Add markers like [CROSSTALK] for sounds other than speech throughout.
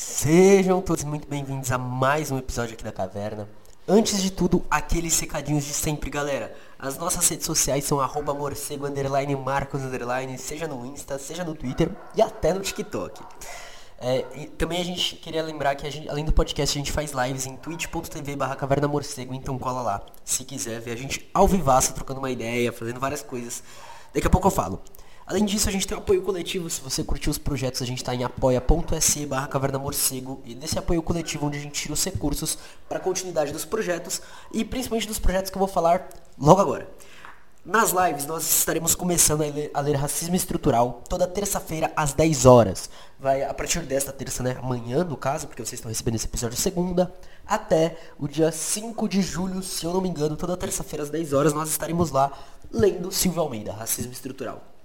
Sejam todos muito bem-vindos a mais um episódio aqui da Caverna. Antes de tudo, aqueles recadinhos de sempre, galera. As nossas redes sociais são arroba morcego, underline, marcos, underline, seja no Insta, seja no Twitter e até no TikTok. É, também a gente queria lembrar que gente, além do podcast a gente faz lives em twitch.tv barra caverna morcego, então cola lá. Se quiser ver a gente ao vivaço, trocando uma ideia, fazendo várias coisas. Daqui a pouco eu falo. Além disso, a gente tem um apoio coletivo. Se você curtiu os projetos, a gente está em apoia.se barra caverna morcego. E nesse apoio coletivo onde a gente tira os recursos para a continuidade dos projetos e principalmente dos projetos que eu vou falar logo agora. Nas lives nós estaremos começando a ler, a ler Racismo Estrutural toda terça-feira às 10 horas. Vai a partir desta terça, né? Amanhã, no caso, porque vocês estão recebendo esse episódio segunda, até o dia 5 de julho, se eu não me engano, toda terça-feira às 10 horas nós estaremos lá lendo Silvio Almeida, Racismo Estrutural.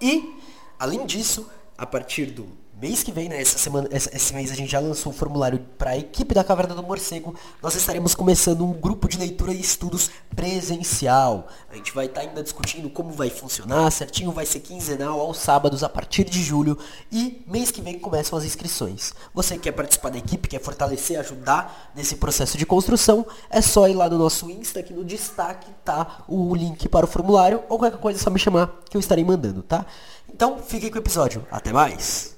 E, além disso, a partir do mês que vem, né, essa semana, esse mês a gente já lançou o formulário para a equipe da Caverna do Morcego. Nós estaremos começando um grupo de leitura e estudos presencial. A gente vai estar tá ainda discutindo como vai funcionar, certinho vai ser quinzenal aos sábados a partir de julho e mês que vem começam as inscrições. Você quer participar da equipe, quer fortalecer, ajudar nesse processo de construção, é só ir lá no nosso Insta, aqui no destaque tá o link para o formulário ou qualquer coisa é só me chamar que eu estarei mandando, tá? Então, fiquem com o episódio. Até mais!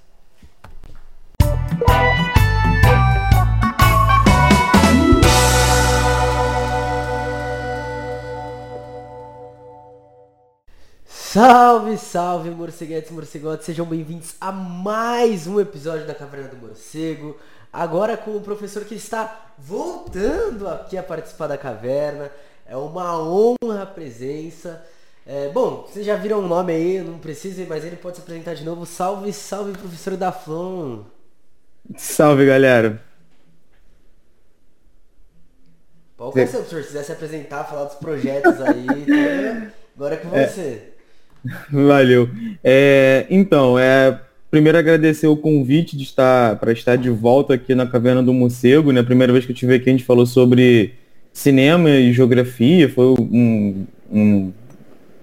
Salve, salve, morceguetes, morcegotes, sejam bem-vindos a mais um episódio da Caverna do Morcego. Agora com o professor que está voltando aqui a participar da caverna. É uma honra a presença. É, bom, vocês já viram o nome aí, não precisa, mas ele pode se apresentar de novo. Salve, salve, professor da Flon. Salve, galera. Qual é professor? Se quiser se apresentar, falar dos projetos aí, [LAUGHS] tá? agora é com é. você. Valeu. É, então, é, primeiro agradecer o convite de estar para estar de volta aqui na Caverna do Morcego, né? A primeira vez que eu estive aqui a gente falou sobre cinema e geografia, foi um, um,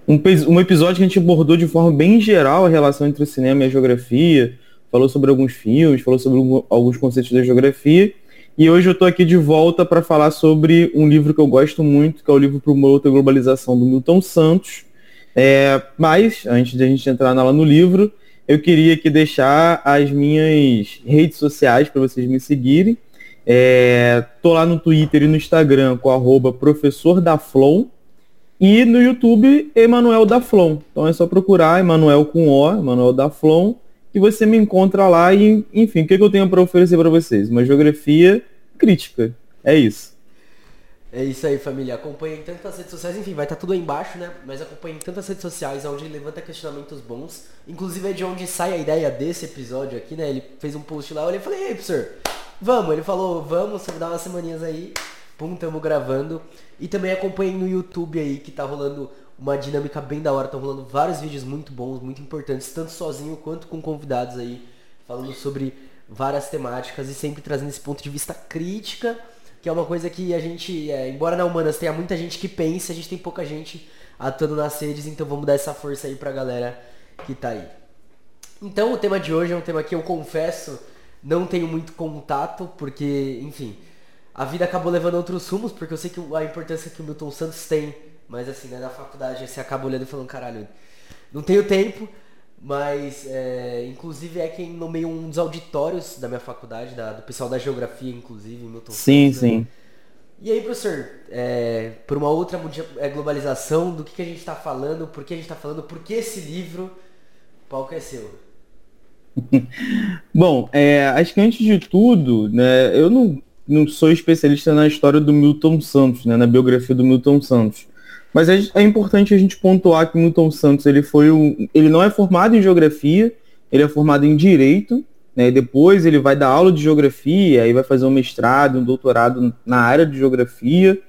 um, um episódio que a gente abordou de forma bem geral a relação entre o cinema e a geografia, falou sobre alguns filmes, falou sobre alguns conceitos da geografia. E hoje eu estou aqui de volta para falar sobre um livro que eu gosto muito, que é o livro uma Outra Globalização, do Milton Santos. É, mas, antes de a gente entrar lá no livro, eu queria aqui deixar as minhas redes sociais para vocês me seguirem. É, lá no Twitter e no Instagram com arroba professor da Flon. E no YouTube, Emanuel da Flon. Então é só procurar Emanuel com O, Emanuel da Flon e você me encontra lá e, enfim, o que, que eu tenho para oferecer para vocês? Uma geografia crítica. É isso. É isso aí, família. Acompanhem tanto as redes sociais, enfim, vai estar tá tudo aí embaixo, né? Mas acompanhem tanto as redes sociais, onde ele levanta questionamentos bons. Inclusive é de onde sai a ideia desse episódio aqui, né? Ele fez um post lá, eu olhei e falei, ei, professor, vamos. Ele falou, vamos, você dar umas semaninhas aí. Pum, tamo gravando. E também acompanhem no YouTube aí, que tá rolando uma dinâmica bem da hora. Estão rolando vários vídeos muito bons, muito importantes, tanto sozinho quanto com convidados aí, falando sobre várias temáticas e sempre trazendo esse ponto de vista crítica, que é uma coisa que a gente, é, embora na Humanas tenha muita gente que pensa, a gente tem pouca gente atuando nas redes, então vamos dar essa força aí pra galera que tá aí. Então o tema de hoje é um tema que eu confesso não tenho muito contato, porque, enfim, a vida acabou levando outros rumos, porque eu sei que a importância que o Milton Santos tem mas assim, né, na faculdade você acaba olhando e falando, caralho, não tenho tempo, mas é, inclusive é quem nomeia um dos auditórios da minha faculdade, da, do pessoal da geografia, inclusive, Milton Sim, sim. E aí, professor, é, por uma outra é, globalização, do que, que a gente está falando, por que a gente está falando, por que esse livro, o palco é seu. [LAUGHS] Bom, é, acho que antes de tudo, né, eu não, não sou especialista na história do Milton Santos, né, na biografia do Milton Santos. Mas é, é importante a gente pontuar que Milton Santos ele foi o, ele não é formado em geografia, ele é formado em direito, né? Depois ele vai dar aula de geografia, aí vai fazer um mestrado, um doutorado na área de geografia.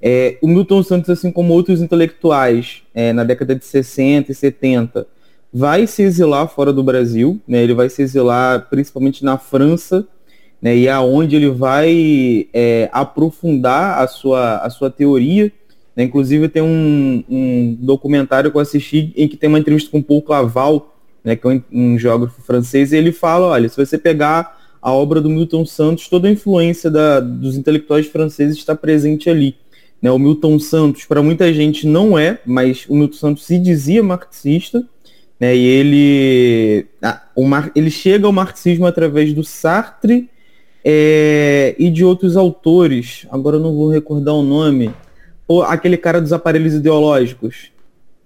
É, o Milton Santos, assim como outros intelectuais, é, na década de 60 e 70, vai se exilar fora do Brasil, né? Ele vai se exilar principalmente na França, né? E é onde ele vai é, aprofundar a sua, a sua teoria? Inclusive tem um, um, documentário que eu assisti em que tem uma entrevista com Paul Claval, né, que é um, um geógrafo francês, e ele fala, olha, se você pegar a obra do Milton Santos, toda a influência da, dos intelectuais franceses está presente ali. Né? O Milton Santos, para muita gente, não é, mas o Milton Santos se dizia marxista, né? e ele, ah, mar, ele chega ao marxismo através do Sartre é, e de outros autores. Agora eu não vou recordar o nome. Ou aquele cara dos aparelhos ideológicos.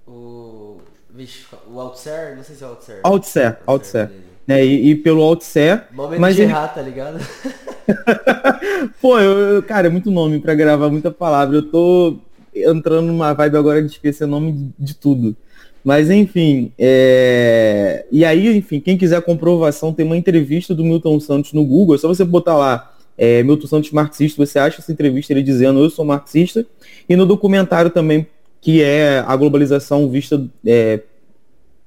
O. Vixe, o Althusser? Não sei se é o Althusser. Althusser, Althusser. Né, e, e, pelo Althusser. Momento mas de ele... errar, tá ligado? [LAUGHS] Pô, eu, cara, é muito nome para gravar muita palavra. Eu tô entrando numa vibe agora de esquecer o nome de, de tudo. Mas enfim, é... e aí, enfim, quem quiser comprovação, tem uma entrevista do Milton Santos no Google, é só você botar lá é, Milton Santos marxista, você acha essa entrevista ele dizendo eu sou marxista, e no documentário também, que é a globalização vista é,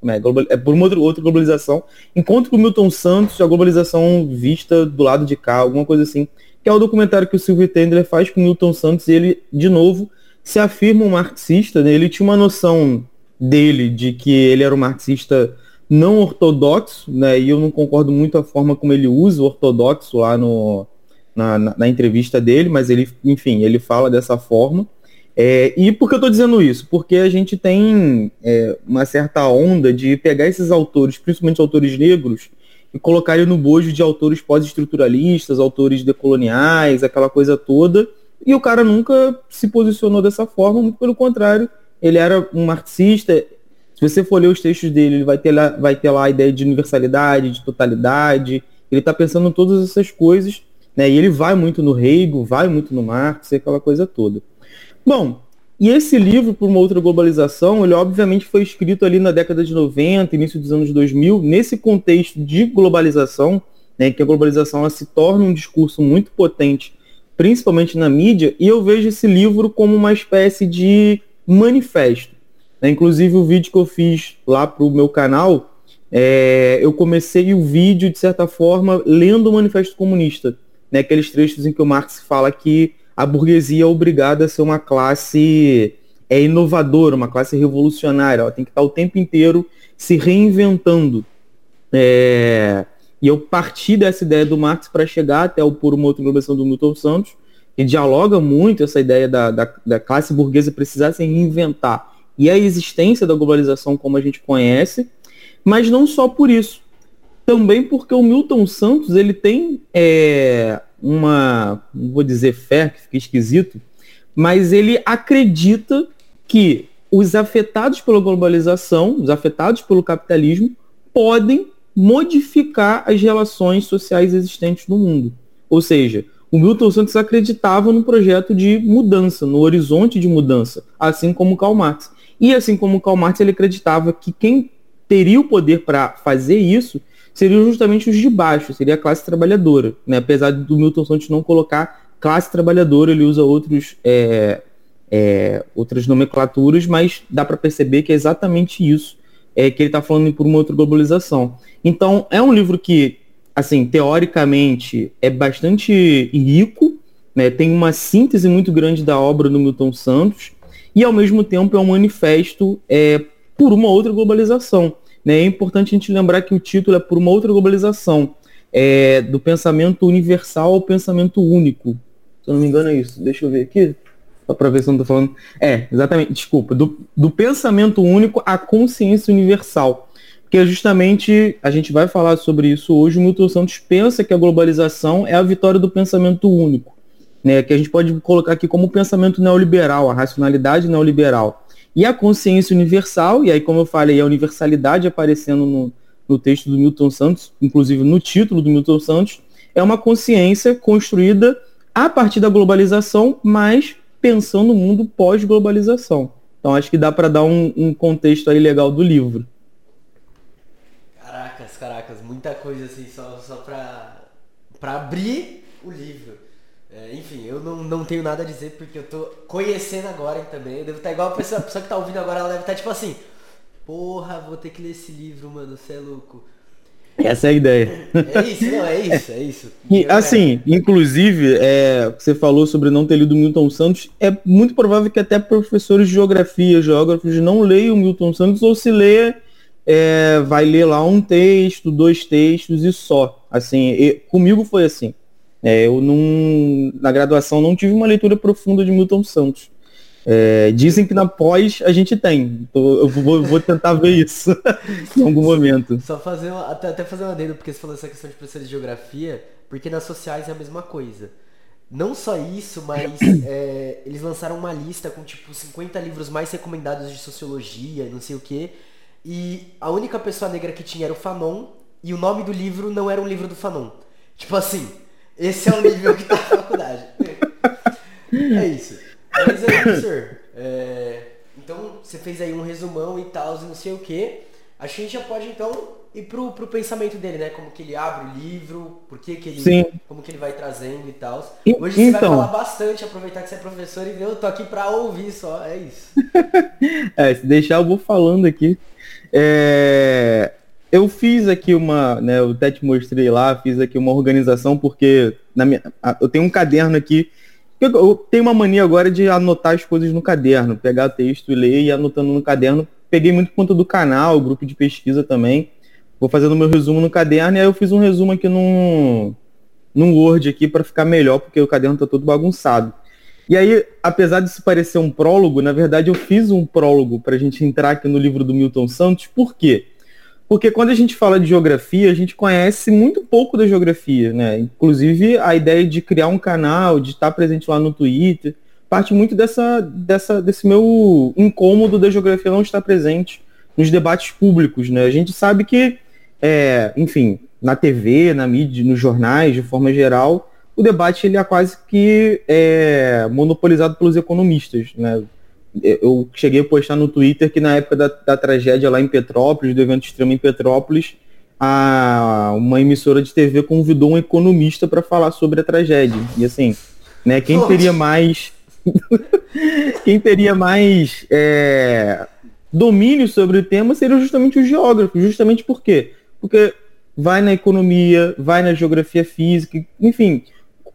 é, é por uma outra, outra globalização, encontro com o Milton Santos, a globalização vista do lado de cá, alguma coisa assim, que é o documentário que o Silvio Tendler faz com o Milton Santos, e ele, de novo, se afirma um marxista, né? ele tinha uma noção dele de que ele era um marxista não ortodoxo, né? E eu não concordo muito a forma como ele usa o ortodoxo lá no, na, na, na entrevista dele, mas ele, enfim, ele fala dessa forma. É, e por que eu estou dizendo isso? Porque a gente tem é, uma certa onda de pegar esses autores, principalmente autores negros, e colocar ele no bojo de autores pós-estruturalistas, autores decoloniais, aquela coisa toda, e o cara nunca se posicionou dessa forma, muito pelo contrário, ele era um marxista. Se você for ler os textos dele, ele vai ter lá, vai ter lá a ideia de universalidade, de totalidade. Ele está pensando em todas essas coisas, né? E ele vai muito no Hegel, vai muito no Marx, aquela coisa toda. Bom, e esse livro, por uma outra globalização, ele obviamente foi escrito ali na década de 90, início dos anos 2000, nesse contexto de globalização, né, que a globalização se torna um discurso muito potente, principalmente na mídia, e eu vejo esse livro como uma espécie de manifesto. Né? Inclusive o vídeo que eu fiz lá para o meu canal, é, eu comecei o vídeo, de certa forma, lendo o Manifesto Comunista. Né? Aqueles trechos em que o Marx fala que a burguesia é obrigada a ser uma classe é inovadora, uma classe revolucionária. Ela tem que estar o tempo inteiro se reinventando. É, e eu parti dessa ideia do Marx para chegar até o Por uma outra globalização do Milton Santos, que dialoga muito essa ideia da, da, da classe burguesa precisar se reinventar e a existência da globalização como a gente conhece, mas não só por isso. Também porque o Milton Santos ele tem é, uma, não vou dizer fé, que fica esquisito, mas ele acredita que os afetados pela globalização, os afetados pelo capitalismo, podem modificar as relações sociais existentes no mundo. Ou seja, o Milton Santos acreditava no projeto de mudança, no horizonte de mudança, assim como Karl Marx. E assim como Karl Marx, ele acreditava que quem teria o poder para fazer isso seriam justamente os de baixo, seria a classe trabalhadora. Né? Apesar do Milton Santos não colocar classe trabalhadora, ele usa outros, é, é, outras nomenclaturas, mas dá para perceber que é exatamente isso é, que ele está falando por uma outra globalização. Então, é um livro que assim, teoricamente é bastante rico, né? tem uma síntese muito grande da obra do Milton Santos, e ao mesmo tempo é um manifesto é, por uma outra globalização. Né? É importante a gente lembrar que o título é por uma outra globalização, é, do pensamento universal ao pensamento único. Se eu não me engano é isso. Deixa eu ver aqui. Só para ver se eu não estou falando. É, exatamente, desculpa. Do, do pensamento único à consciência universal que justamente a gente vai falar sobre isso hoje. O Milton Santos pensa que a globalização é a vitória do pensamento único, né? que a gente pode colocar aqui como pensamento neoliberal, a racionalidade neoliberal. E a consciência universal, e aí, como eu falei, a universalidade aparecendo no, no texto do Milton Santos, inclusive no título do Milton Santos, é uma consciência construída a partir da globalização, mas pensando no mundo pós-globalização. Então acho que dá para dar um, um contexto aí legal do livro caracas, muita coisa assim, só, só pra abrir o livro. Eu não, não tenho nada a dizer porque eu tô conhecendo agora também. Eu devo estar igual a pessoa, a pessoa que tá ouvindo agora, ela deve estar tipo assim, porra, vou ter que ler esse livro, mano, você é louco. Essa é a ideia. É isso, não, é isso, é isso. E, assim, inclusive, é, você falou sobre não ter lido Milton Santos, é muito provável que até professores de geografia, geógrafos, não leiam Milton Santos ou se lê é, vai ler lá um texto, dois textos e só. Assim, e, comigo foi assim. É, eu não, na graduação não tive uma leitura profunda de Milton Santos. É, dizem que na pós a gente tem. eu vou, vou, tentar ver isso [LAUGHS] em algum momento. Só fazer uma, até, até fazer uma adendo, porque você falou essa questão de professor de geografia, porque nas sociais é a mesma coisa. Não só isso, mas [COUGHS] é, eles lançaram uma lista com tipo 50 livros mais recomendados de sociologia, não sei o que. E a única pessoa negra que tinha era o Fanon, e o nome do livro não era um livro do Fanon. Tipo assim, esse é o nível que tá na faculdade. [LAUGHS] É isso. Mas aí, professor, é, então você fez aí um resumão e tal, e não sei o que a gente já pode então ir pro, pro pensamento dele, né? Como que ele abre o livro, por que, que ele. Sim. Como que ele vai trazendo e tal. Hoje você então... vai falar bastante, aproveitar que você é professor e eu tô aqui pra ouvir só, é isso. [LAUGHS] é, se deixar eu vou falando aqui. É, eu fiz aqui uma, né, eu até te mostrei lá, fiz aqui uma organização porque na minha, eu tenho um caderno aqui eu tenho uma mania agora de anotar as coisas no caderno, pegar texto e ler e anotando no caderno. Peguei muito conta do canal, grupo de pesquisa também. Vou fazendo meu resumo no caderno e aí eu fiz um resumo aqui num, num Word aqui para ficar melhor, porque o caderno tá todo bagunçado. E aí, apesar de se parecer um prólogo, na verdade eu fiz um prólogo para a gente entrar aqui no livro do Milton Santos. Por quê? Porque quando a gente fala de geografia, a gente conhece muito pouco da geografia, né? Inclusive a ideia de criar um canal, de estar presente lá no Twitter, parte muito dessa, dessa, desse meu incômodo da geografia não estar presente nos debates públicos, né? A gente sabe que, é, enfim, na TV, na mídia, nos jornais, de forma geral, o debate ele é quase que é, monopolizado pelos economistas, né? Eu cheguei a postar no Twitter que na época da, da tragédia lá em Petrópolis, do evento extremo em Petrópolis, a, uma emissora de TV convidou um economista para falar sobre a tragédia. E assim, né, quem teria mais. [LAUGHS] quem teria mais é, domínio sobre o tema seria justamente o geógrafo. Justamente por quê? Porque vai na economia, vai na geografia física, enfim,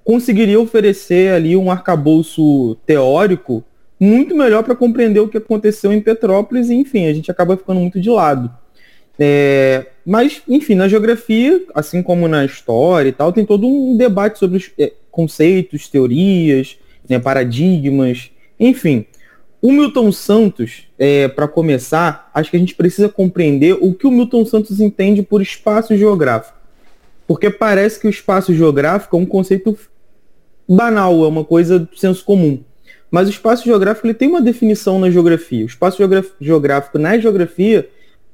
conseguiria oferecer ali um arcabouço teórico muito melhor para compreender o que aconteceu em Petrópolis e, enfim, a gente acaba ficando muito de lado. É, mas, enfim, na geografia, assim como na história e tal, tem todo um debate sobre os é, conceitos, teorias, né, paradigmas, enfim. O Milton Santos, é, para começar, acho que a gente precisa compreender o que o Milton Santos entende por espaço geográfico. Porque parece que o espaço geográfico é um conceito banal, é uma coisa do senso comum. Mas o espaço geográfico ele tem uma definição na geografia. O espaço geográfico na geografia,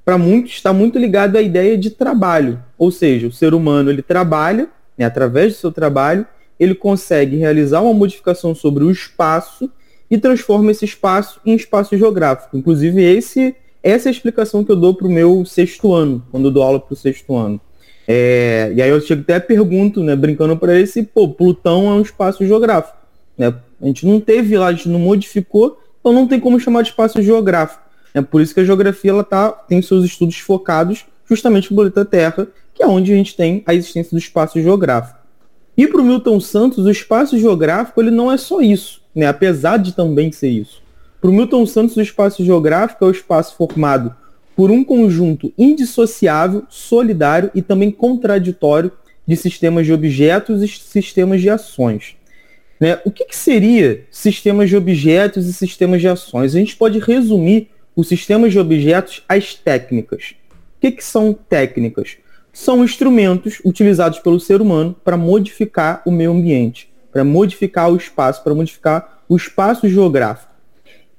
para muitos, está muito ligado à ideia de trabalho. Ou seja, o ser humano ele trabalha, né, através do seu trabalho, ele consegue realizar uma modificação sobre o espaço e transforma esse espaço em espaço geográfico. Inclusive, esse, essa é a explicação que eu dou para o meu sexto ano, quando eu dou aula para o sexto ano. É, e aí eu chego até pergunto, né, brincando para ele, se pô, Plutão é um espaço geográfico. Né? A gente não teve lá, a gente não modificou, então não tem como chamar de espaço geográfico. É por isso que a geografia ela tá, tem seus estudos focados justamente no planeta Terra, que é onde a gente tem a existência do espaço geográfico. E para o Milton Santos, o espaço geográfico ele não é só isso, né? apesar de também ser isso. Para o Milton Santos, o espaço geográfico é o espaço formado por um conjunto indissociável, solidário e também contraditório de sistemas de objetos e sistemas de ações. Né? O que, que seria sistemas de objetos e sistemas de ações? A gente pode resumir os sistemas de objetos às técnicas. O que, que são técnicas? São instrumentos utilizados pelo ser humano para modificar o meio ambiente, para modificar o espaço, para modificar o espaço geográfico.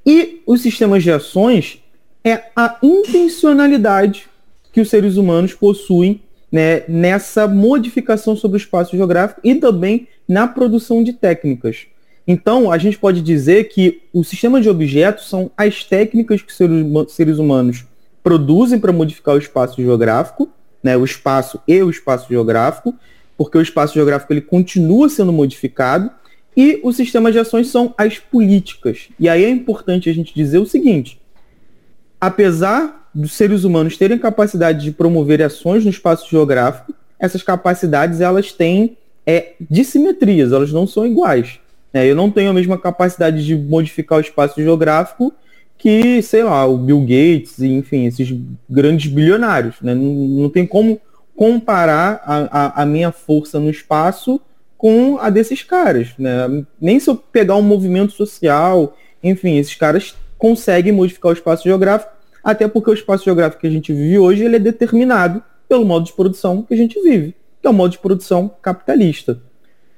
E os sistemas de ações é a intencionalidade que os seres humanos possuem né, nessa modificação sobre o espaço geográfico e também na produção de técnicas. Então, a gente pode dizer que o sistema de objetos são as técnicas que seres humanos produzem para modificar o espaço geográfico, né, o espaço e o espaço geográfico, porque o espaço geográfico ele continua sendo modificado, e o sistema de ações são as políticas. E aí é importante a gente dizer o seguinte: apesar dos seres humanos terem capacidade de promover ações no espaço geográfico, essas capacidades elas têm é, dissimetrias, elas não são iguais. Né? Eu não tenho a mesma capacidade de modificar o espaço geográfico que, sei lá, o Bill Gates, enfim, esses grandes bilionários. Né? Não, não tem como comparar a, a, a, minha força no espaço com a desses caras. Né? Nem se eu pegar um movimento social, enfim, esses caras conseguem modificar o espaço geográfico, até porque o espaço geográfico que a gente vive hoje ele é determinado pelo modo de produção que a gente vive, que é o modo de produção capitalista.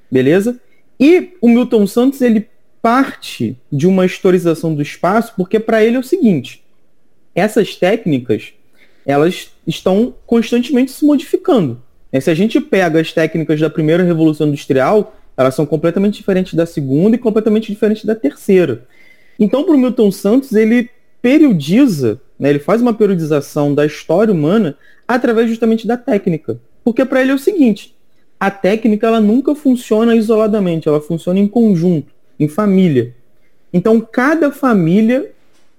Beleza? E o Milton Santos ele parte de uma historização do espaço, porque para ele é o seguinte: essas técnicas elas estão constantemente se modificando. É, se a gente pega as técnicas da primeira revolução industrial, elas são completamente diferentes da segunda e completamente diferentes da terceira. Então, para o Milton Santos, ele periodiza, né, ele faz uma periodização da história humana através justamente da técnica. Porque para ele é o seguinte, a técnica ela nunca funciona isoladamente, ela funciona em conjunto, em família. Então, cada família,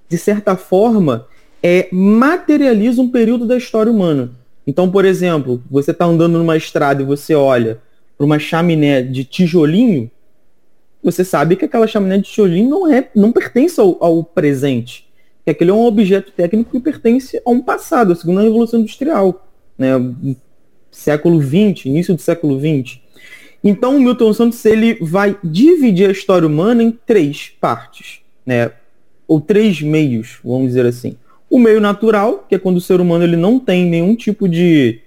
de certa forma, é, materializa um período da história humana. Então, por exemplo, você está andando numa estrada e você olha para uma chaminé de tijolinho, você sabe que aquela chaminé de tijolinho não, é, não pertence ao, ao presente. Que aquele é um objeto técnico que pertence a um passado, a segunda revolução industrial, né? século XX, início do século XX. Então, o Milton Santos ele vai dividir a história humana em três partes, né? ou três meios, vamos dizer assim. O meio natural, que é quando o ser humano ele não tem nenhum tipo de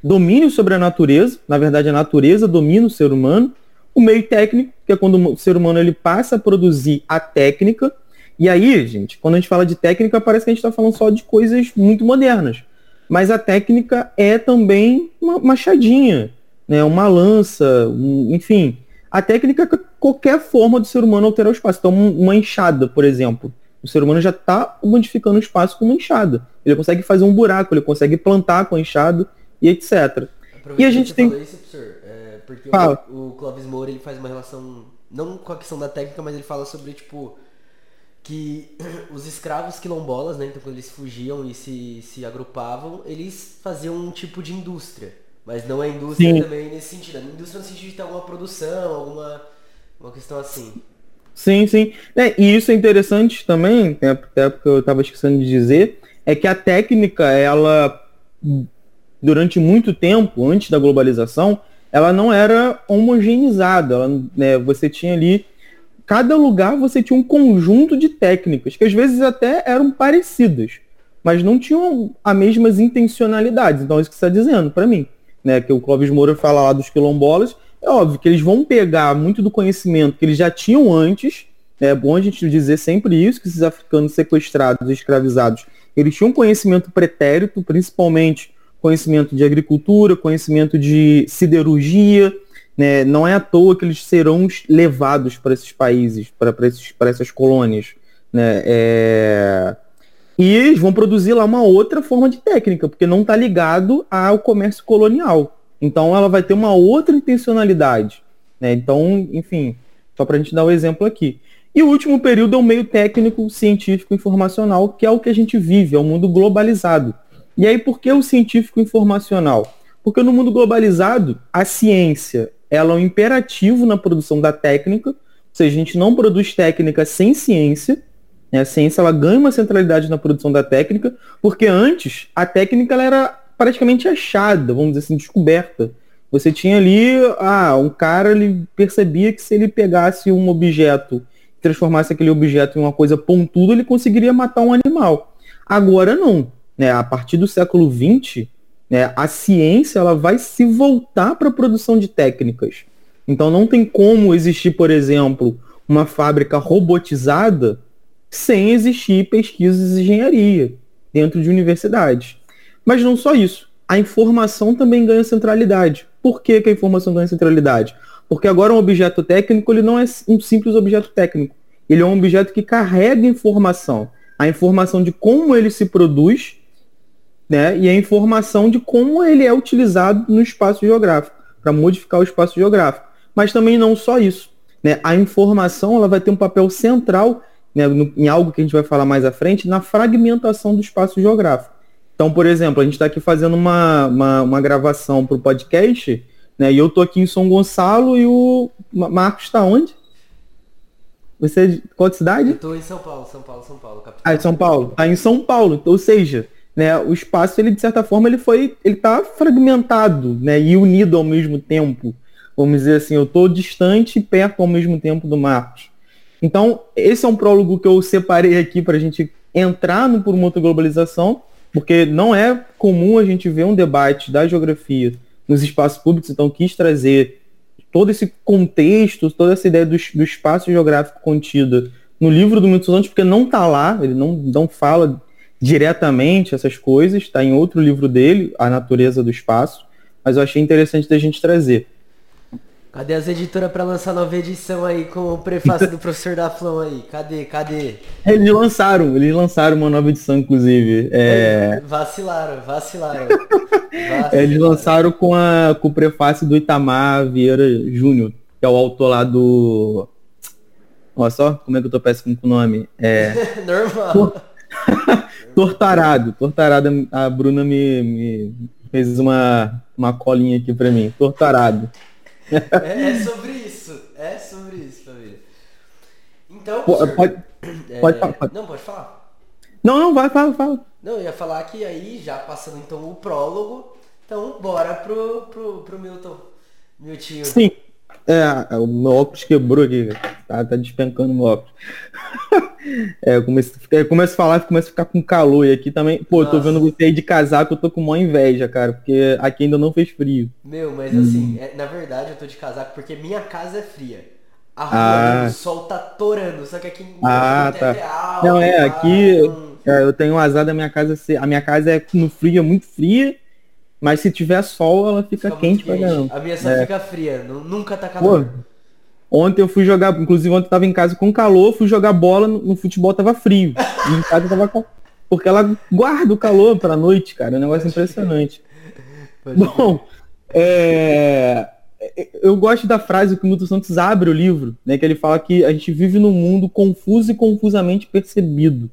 domínio sobre a natureza, na verdade a natureza domina o ser humano. O meio técnico, que é quando o ser humano ele passa a produzir a técnica. E aí, gente, quando a gente fala de técnica, parece que a gente está falando só de coisas muito modernas. Mas a técnica é também uma machadinha, né? uma lança, um, enfim. A técnica é qualquer forma do ser humano alterar o espaço. Então, uma enxada, por exemplo. O ser humano já está modificando o espaço com uma enxada. Ele consegue fazer um buraco, ele consegue plantar com a enxada e etc. E a gente tem. Isso, é, porque Fala. o, o Clóvis Moura ele faz uma relação, não com a questão da técnica, mas ele fala sobre, tipo, que [CLEARS THROAT] os escravos quilombolas, né, então quando eles fugiam e se, se agrupavam, eles faziam um tipo de indústria. Mas não é indústria Sim. também nesse sentido. A indústria no sentido de ter alguma produção, alguma uma questão assim. Sim, sim. É, e isso é interessante também, né, até porque eu estava esquecendo de dizer, é que a técnica, ela, durante muito tempo, antes da globalização, ela não era homogeneizada. Ela, né, você tinha ali, cada lugar você tinha um conjunto de técnicas, que às vezes até eram parecidas, mas não tinham as mesmas intencionalidades. Então, é isso que você está dizendo para mim. Né, que o Clóvis Moura fala lá dos quilombolas, é óbvio que eles vão pegar muito do conhecimento que eles já tinham antes. É bom a gente dizer sempre isso, que esses africanos sequestrados escravizados, eles tinham conhecimento pretérito, principalmente conhecimento de agricultura, conhecimento de siderurgia, né? Não é à toa que eles serão levados para esses países, para, essas colônias, né? É... E eles vão produzir lá uma outra forma de técnica, porque não está ligado ao comércio colonial. Então ela vai ter uma outra intencionalidade. Né? Então, enfim, só para a gente dar o um exemplo aqui. E o último período é o meio técnico, científico, informacional, que é o que a gente vive, é o um mundo globalizado. E aí, por que o científico informacional? Porque no mundo globalizado, a ciência ela é um imperativo na produção da técnica, ou seja, a gente não produz técnica sem ciência, né? a ciência ela ganha uma centralidade na produção da técnica, porque antes a técnica ela era praticamente achada, vamos dizer assim, descoberta. Você tinha ali, ah, um cara ele percebia que se ele pegasse um objeto, transformasse aquele objeto em uma coisa pontuda, ele conseguiria matar um animal. Agora não, né? A partir do século XX, né, a ciência ela vai se voltar para a produção de técnicas. Então não tem como existir, por exemplo, uma fábrica robotizada sem existir pesquisas e engenharia dentro de universidades. Mas não só isso. A informação também ganha centralidade. Por que, que a informação ganha centralidade? Porque agora um objeto técnico ele não é um simples objeto técnico. Ele é um objeto que carrega informação. A informação de como ele se produz né, e a informação de como ele é utilizado no espaço geográfico, para modificar o espaço geográfico. Mas também não só isso. Né? A informação ela vai ter um papel central né, no, em algo que a gente vai falar mais à frente, na fragmentação do espaço geográfico. Então, por exemplo, a gente está aqui fazendo uma, uma, uma gravação para o podcast, né? E eu tô aqui em São Gonçalo e o Marcos está onde? Você é de qual cidade? Eu tô em São Paulo, São Paulo, São Paulo, capital. Ah, em São Paulo. Tá em São Paulo. Ou seja, né, o espaço ele de certa forma ele foi, ele tá fragmentado, né, e unido ao mesmo tempo. Vamos dizer assim, eu estou distante e perto ao mesmo tempo do Marcos. Então, esse é um prólogo que eu separei aqui para a gente entrar no por uma globalização, porque não é comum a gente ver um debate da geografia nos espaços públicos, então quis trazer todo esse contexto, toda essa ideia do, do espaço geográfico contida no livro do Milton Santos, porque não está lá, ele não, não fala diretamente essas coisas, está em outro livro dele, A Natureza do Espaço, mas eu achei interessante da gente trazer. Cadê as editoras para lançar nova edição aí com o prefácio do professor da Flão aí? Cadê? Cadê? Eles lançaram, eles lançaram uma nova edição, inclusive. É... Vacilaram, vacilaram. vacilaram. Eles lançaram com, a, com o prefácio do Itamar Vieira Júnior, que é o autor lá do. Olha só como é que eu tô péssimo com o nome. É... [LAUGHS] Normal. [LAUGHS] Tortarado. Tortarado, a Bruna me, me fez uma, uma colinha aqui pra mim. Tortarado. É, é, sobre isso. É sobre isso, família. Então, pode, pode, é, pode, pode, Não, pode falar. Não, não, vai, fala, fala. Não, eu ia falar que aí, já passando então o prólogo, então bora pro, pro, pro Milton. Miltinho. Sim. É, o meu óculos quebrou aqui, tá, tá despencando o meu óculos. [LAUGHS] é, eu comecei, eu começo a falar começo a ficar com calor. E aqui também, pô, Nossa. eu tô vendo você aí de casaco, eu tô com uma inveja, cara, porque aqui ainda não fez frio. Meu, mas assim, hum. é, na verdade eu tô de casaco porque minha casa é fria. A rua, ah. o sol tá torando, só que aqui ah, tá. é alto, Não, é, aqui é, eu tenho um azar da minha casa, a minha casa é no frio, é muito fria, mas se tiver sol, ela fica, fica quente, pra caramba. A minha só é. fica fria, nunca tá calor. Pô, ontem eu fui jogar, inclusive ontem eu tava em casa com calor, fui jogar bola, no, futebol tava frio. E em casa tava com... Porque ela guarda o calor pra noite, cara. É um negócio impressionante. Bom, é... eu gosto da frase que o Milton Santos abre o livro, né? Que ele fala que a gente vive num mundo confuso e confusamente percebido.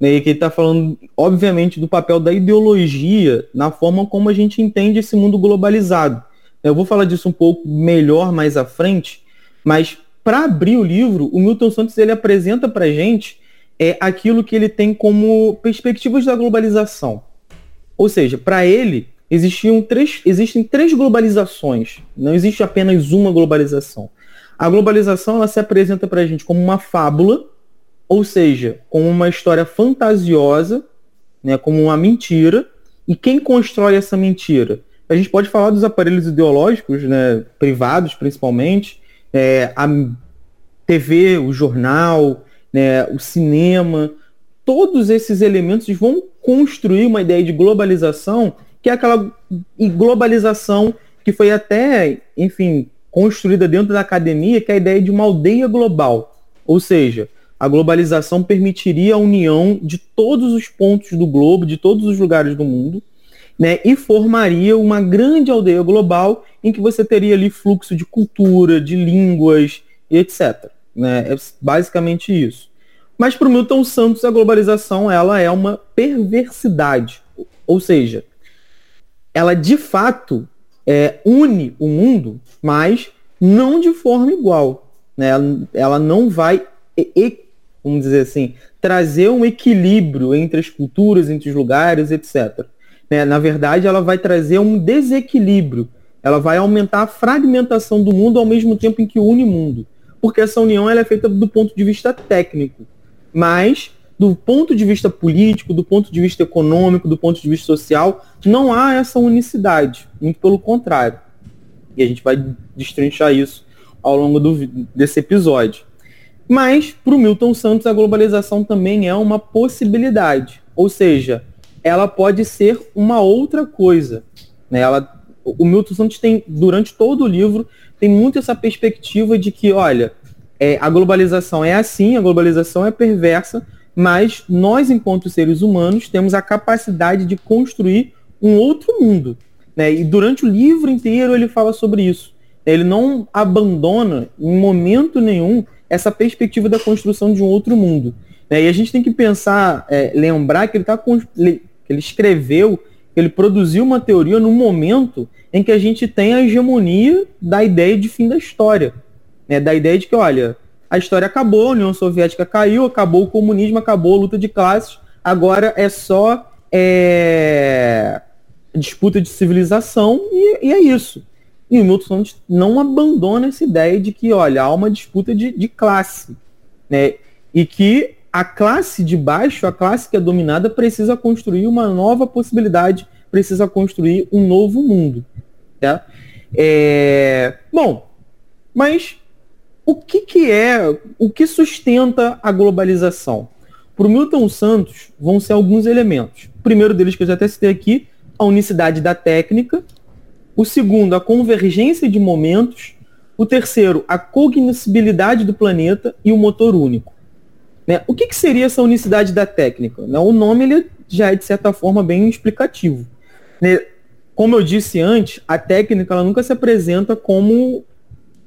Né, e que ele está falando, obviamente, do papel da ideologia na forma como a gente entende esse mundo globalizado. Eu vou falar disso um pouco melhor mais à frente, mas para abrir o livro, o Milton Santos ele apresenta para gente é, aquilo que ele tem como perspectivas da globalização. Ou seja, para ele, existiam três, existem três globalizações, não existe apenas uma globalização. A globalização ela se apresenta para a gente como uma fábula ou seja, como uma história fantasiosa, né, como uma mentira, e quem constrói essa mentira? A gente pode falar dos aparelhos ideológicos, né, privados principalmente, é, a TV, o jornal, né, o cinema, todos esses elementos vão construir uma ideia de globalização, que é aquela globalização que foi até, enfim, construída dentro da academia, que é a ideia de uma aldeia global. Ou seja, a globalização permitiria a união de todos os pontos do globo, de todos os lugares do mundo, né, e formaria uma grande aldeia global em que você teria ali fluxo de cultura, de línguas e etc. Né? É basicamente isso. Mas para o Milton Santos, a globalização ela é uma perversidade. Ou seja, ela de fato é, une o mundo, mas não de forma igual. Né? Ela, não vai vamos dizer assim, trazer um equilíbrio entre as culturas, entre os lugares, etc. Né? Na verdade, ela vai trazer um desequilíbrio. Ela vai aumentar a fragmentação do mundo ao mesmo tempo em que une o mundo. Porque essa união ela é feita do ponto de vista técnico. Mas, do ponto de vista político, do ponto de vista econômico, do ponto de vista social, não há essa unicidade. Muito pelo contrário. E a gente vai destrinchar isso ao longo do, desse episódio. Mas, para o Milton Santos, a globalização também é uma possibilidade. Ou seja, ela pode ser uma outra coisa. Né? Ela, o Milton Santos tem, durante todo o livro, tem muito essa perspectiva de que, olha, é, a globalização é assim, a globalização é perversa, mas nós, enquanto seres humanos, temos a capacidade de construir um outro mundo. Né? E durante o livro inteiro ele fala sobre isso. Ele não abandona, em momento nenhum, essa perspectiva da construção de um outro mundo. Né? E a gente tem que pensar, é, lembrar que ele, tá, ele escreveu, que ele produziu uma teoria no momento em que a gente tem a hegemonia da ideia de fim da história. Né? Da ideia de que, olha, a história acabou, a União Soviética caiu, acabou o comunismo, acabou a luta de classes, agora é só é disputa de civilização e, e é isso. E o Milton Santos não abandona essa ideia de que, olha, há uma disputa de, de classe, né? E que a classe de baixo, a classe que é dominada, precisa construir uma nova possibilidade, precisa construir um novo mundo. Tá? É... Bom, mas o que, que é, o que sustenta a globalização? Para o Milton Santos, vão ser alguns elementos. O primeiro deles, que eu já até citei aqui, a unicidade da técnica. O segundo, a convergência de momentos. O terceiro, a cognoscibilidade do planeta e o motor único. Né? O que, que, seria essa unicidade da técnica? Né? O nome ele já é, de certa forma, bem explicativo. Né? Como eu disse antes, a técnica ela nunca se apresenta como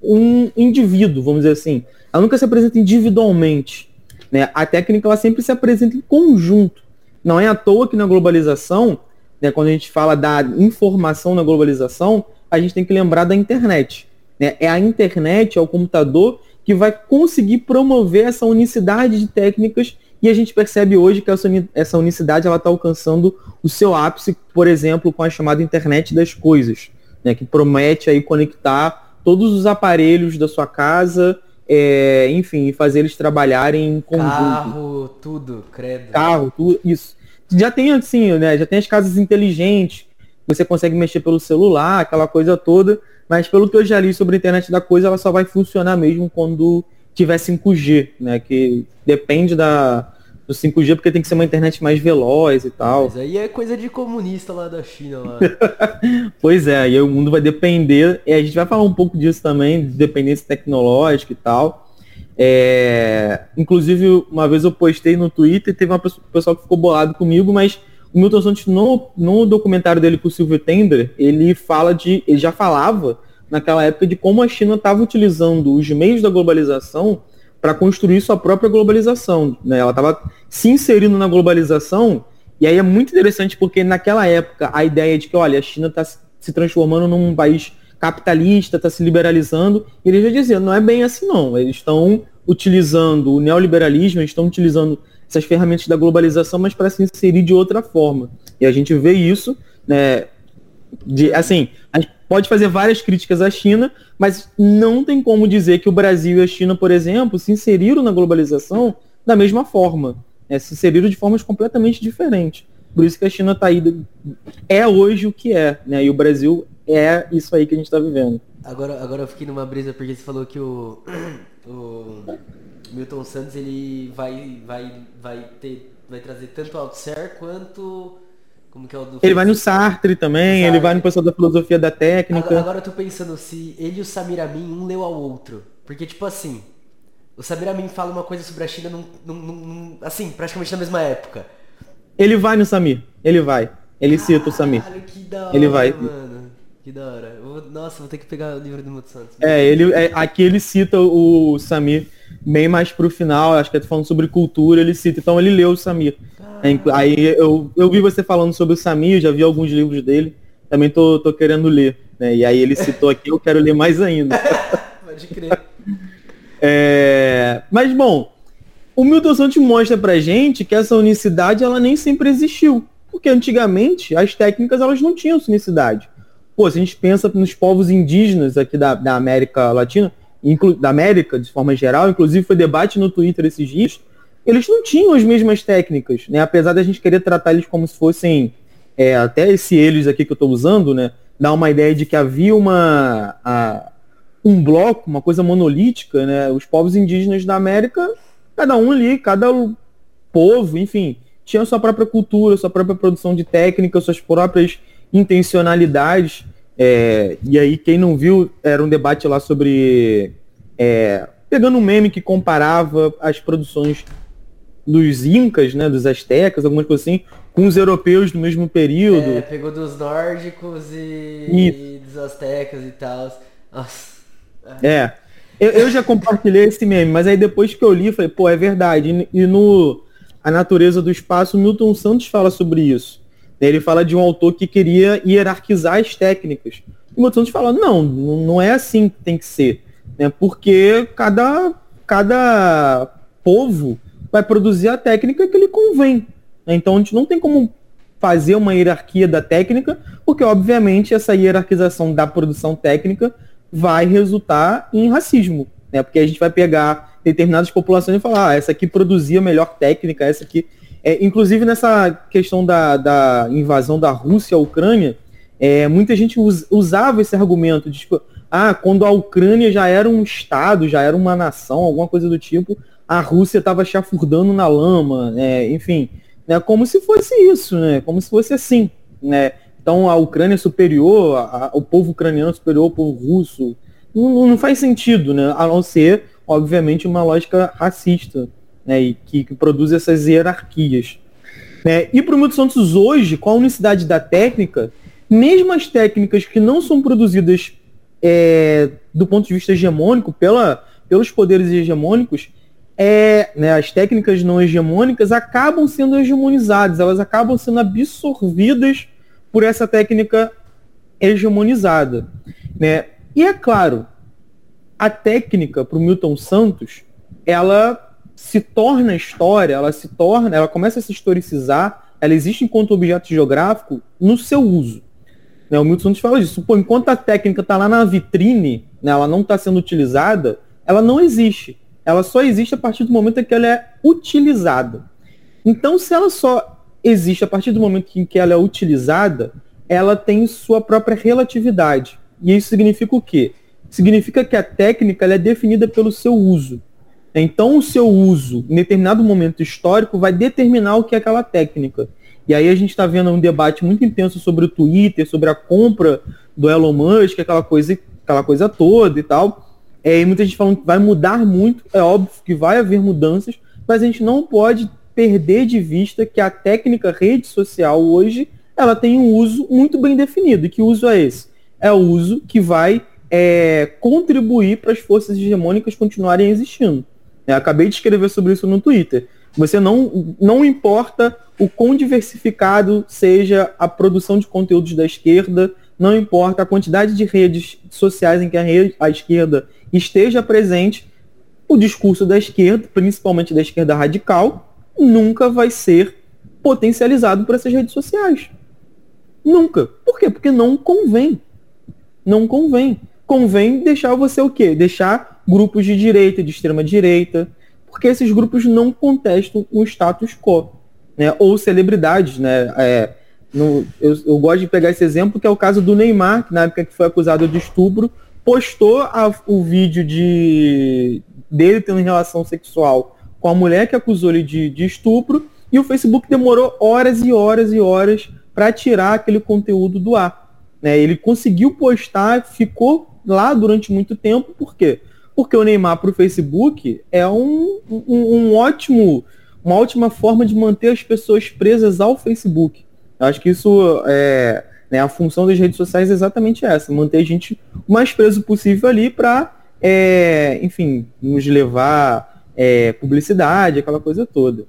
um indivíduo, vamos dizer assim. Ela nunca se apresenta individualmente. Né? A técnica ela sempre se apresenta em conjunto. Não é à toa que na globalização, né, quando a gente fala da informação na globalização, a gente tem que lembrar da internet. Né? É a internet, é o computador que vai conseguir promover essa unicidade de técnicas e a gente percebe hoje que essa unicidade está alcançando o seu ápice, por exemplo, com a chamada internet das coisas, né, que promete aí conectar todos os aparelhos da sua casa, é, enfim, fazer eles trabalharem em conjunto. Carro, tudo, credo. Carro, tudo, isso. Já tem assim, né? Já tem as casas inteligentes, você consegue mexer pelo celular, aquela coisa toda, mas pelo que eu já li sobre a internet da coisa, ela só vai funcionar mesmo quando tiver 5G, né? Que depende da, do 5G porque tem que ser uma internet mais veloz e tal. Mas aí é coisa de comunista lá da China lá. [LAUGHS] pois é, aí o mundo vai depender, e a gente vai falar um pouco disso também, de dependência tecnológica e tal. É... Inclusive, uma vez eu postei no Twitter, teve uma pessoa que ficou bolado comigo, mas o Milton Santos, no, no documentário dele com o Silvio Tender, ele fala de. ele já falava naquela época de como a China estava utilizando os meios da globalização para construir sua própria globalização. Né? Ela estava se inserindo na globalização, e aí é muito interessante porque naquela época a ideia de que, olha, a China está se transformando num país capitalista, está se liberalizando, e ele já dizia, não é bem assim não, eles estão utilizando o neoliberalismo, eles estão utilizando essas ferramentas da globalização, mas para se inserir de outra forma. E a gente vê isso, né, de, assim, a gente pode fazer várias críticas à China, mas não tem como dizer que o Brasil e a China, por exemplo, se inseriram na globalização da mesma forma. Né? Se inseriram de formas completamente diferentes. Por isso que a China está aí, é hoje o que é, né? E o Brasil é isso aí que a gente está vivendo. Agora, agora eu fiquei numa brisa porque você falou que o, o Milton Santos ele vai, vai, vai, ter, vai trazer tanto Althusser quanto como que é o do Ele vai no Sartre também, Sartre. ele vai no pessoal da filosofia da técnica. Agora, eu tô pensando se ele e o Samir Amin, um leu ao outro. Porque, tipo assim, o Samir Amin fala uma coisa sobre a China, num, num, num, assim, praticamente na mesma época. Ele vai no Samir, ele vai. Ele Caralho, cita o Samir. Ele vai. mano. Que da hora. Vou, nossa, vou ter que pegar o livro do Muto Santos. É, ele, é, aqui ele cita o Samir bem mais pro final, acho que é falando sobre cultura, ele cita. Então ele leu o Samir. Aí eu, eu vi você falando sobre o Samir, já vi alguns livros dele, também tô, tô querendo ler. Né? E aí ele citou aqui, eu quero ler mais ainda. [LAUGHS] Pode crer. É, mas bom, o Milton Santos mostra pra gente que essa unicidade ela nem sempre existiu. Porque antigamente as técnicas elas não tinham unicidade. Pô, se a gente pensa nos povos indígenas aqui da, da América Latina, da América de forma geral, inclusive foi debate no Twitter esses dias, eles não tinham as mesmas técnicas, né? Apesar da gente querer tratar eles como se fossem é, até esse eles aqui que eu estou usando, né? Dá uma ideia de que havia uma a, um bloco, uma coisa monolítica, né? Os povos indígenas da América, cada um ali, cada povo, enfim, tinha sua própria cultura, sua própria produção de técnica, suas próprias intencionalidades. É, e aí, quem não viu, era um debate lá sobre. É, pegando um meme que comparava as produções dos incas, né, dos astecas, algumas coisas assim, com os europeus do mesmo período. É, pegou dos nórdicos e, e dos astecas e tal. Nossa. É. Eu, eu, já compartilhei esse meme, mas aí depois que eu li, falei, pô, é verdade. E, e no A Natureza do Espaço, Milton Santos fala sobre isso. Ele fala de um autor que queria hierarquizar as técnicas. E Milton Santos fala, não, não é assim que tem que ser. Né? Porque cada, cada povo vai produzir a técnica que lhe convém. Né? Então a gente não tem como fazer uma hierarquia da técnica, porque obviamente essa hierarquização da produção técnica vai resultar em racismo, né? Porque a gente vai pegar determinadas populações e falar, ah, essa aqui produzia melhor técnica, essa aqui. É, inclusive nessa questão da, da invasão da Rússia à Ucrânia, é, muita gente us, usava esse argumento de tipo, ah, quando a Ucrânia já era um estado, já era uma nação, alguma coisa do tipo, a Rússia estava chafurdando na lama, né? enfim, né? como se fosse isso, né? como se fosse assim. Né? Então a Ucrânia superior, a, o povo ucraniano superior ao povo russo. Não, não, faz sentido, né? a não ser, obviamente, uma lógica racista né? e que, que produz essas hierarquias. Né? E para o Milton Santos hoje, com a unicidade da técnica, mesmo as técnicas que não são produzidas é, do ponto de vista hegemônico, pela, pelos poderes hegemônicos, é, né, as técnicas não hegemônicas acabam sendo hegemonizadas, elas acabam sendo absorvidas por essa técnica hegemonizada. Né? E é claro, a técnica para o Milton Santos, ela se torna história, ela se torna, ela começa a se historicizar, ela existe enquanto objeto geográfico no seu uso. Né, o Milton Santos fala disso. Pô, enquanto a técnica está lá na vitrine, né, ela não está sendo utilizada, ela não existe. Ela só existe a partir do momento em que ela é utilizada. Então, se ela só existe a partir do momento em que ela é utilizada, ela tem sua própria relatividade. E isso significa o quê? Significa que a técnica é definida pelo seu uso. Então, o seu uso em determinado momento histórico vai determinar o que é aquela técnica. E aí a gente está vendo um debate muito intenso sobre o Twitter, sobre a compra do Elon Musk, aquela coisa, aquela coisa toda e tal. É, e muita gente falando que vai mudar muito, é óbvio que vai haver mudanças, mas a gente não pode perder de vista que a técnica rede social hoje ela tem um uso muito bem definido. E que uso é esse? É o uso que vai é, contribuir para as forças hegemônicas continuarem existindo. Eu acabei de escrever sobre isso no Twitter. Você não, não importa o quão diversificado seja a produção de conteúdos da esquerda, não importa a quantidade de redes sociais em que a, rede, a esquerda esteja presente, o discurso da esquerda, principalmente da esquerda radical, nunca vai ser potencializado por essas redes sociais. Nunca. Por quê? Porque não convém. Não convém. Convém deixar você o quê? Deixar grupos de direita, de extrema direita, porque esses grupos não contestam o status quo, né? Ou celebridades, né? É, no, eu, eu, gosto de pegar esse exemplo, que é o caso do Neymar, que na época que foi acusado de estupro, postou a, o vídeo de dele tendo relação sexual com a mulher que acusou ele de, de estupro, e o Facebook demorou horas e horas e horas para tirar aquele conteúdo do ar. Né? Ele conseguiu postar, ficou lá durante muito tempo, por quê? porque o Neymar para o Facebook é um, um, um, ótimo, uma ótima forma de manter as pessoas presas ao Facebook. Eu acho que isso é né, a função das redes sociais é exatamente essa, manter a gente o mais preso possível ali para, é, enfim, nos levar é, publicidade, aquela coisa toda.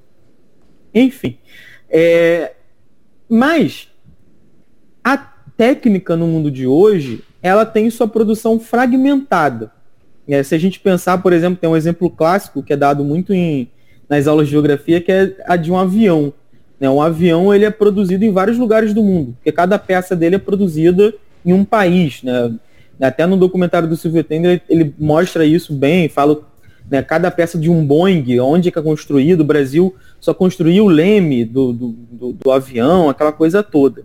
Enfim, é, mas a técnica no mundo de hoje, ela tem sua produção fragmentada. É, se a gente pensar, por exemplo, tem um exemplo clássico que é dado muito em, nas aulas de geografia, que é a de um avião. Né? Um avião ele é produzido em vários lugares do mundo, porque cada peça dele é produzida em um país. Né? Até no documentário do Silvio Tender ele mostra isso bem, fala né, cada peça de um Boeing, onde é que é construído, o Brasil só construiu o leme do, do, do, do avião, aquela coisa toda.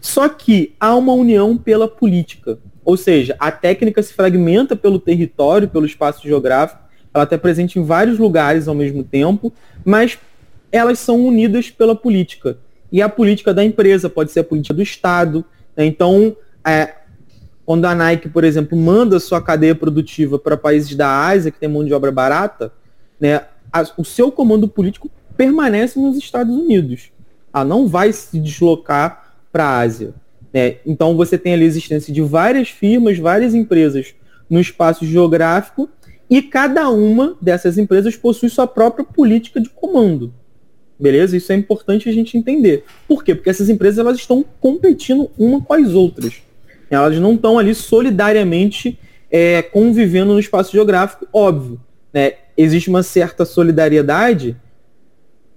Só que há uma união pela política. Ou seja, a técnica se fragmenta pelo território, pelo espaço geográfico, ela está presente em vários lugares ao mesmo tempo, mas elas são unidas pela política. E a política da empresa pode ser a política do Estado. Né? Então, é, quando a Nike, por exemplo, manda sua cadeia produtiva para países da Ásia, que tem mão de obra barata, né, a, o seu comando político permanece nos Estados Unidos. Ela não vai se deslocar para a Ásia. Né? Então você tem ali a existência de várias firmas, várias empresas no espaço geográfico e cada uma dessas empresas possui sua própria política de comando. Beleza? Isso é importante a gente entender. Por quê? Porque essas empresas elas estão competindo uma com as outras. Elas não estão ali solidariamente é, convivendo no espaço geográfico, óbvio. Né? Existe uma certa solidariedade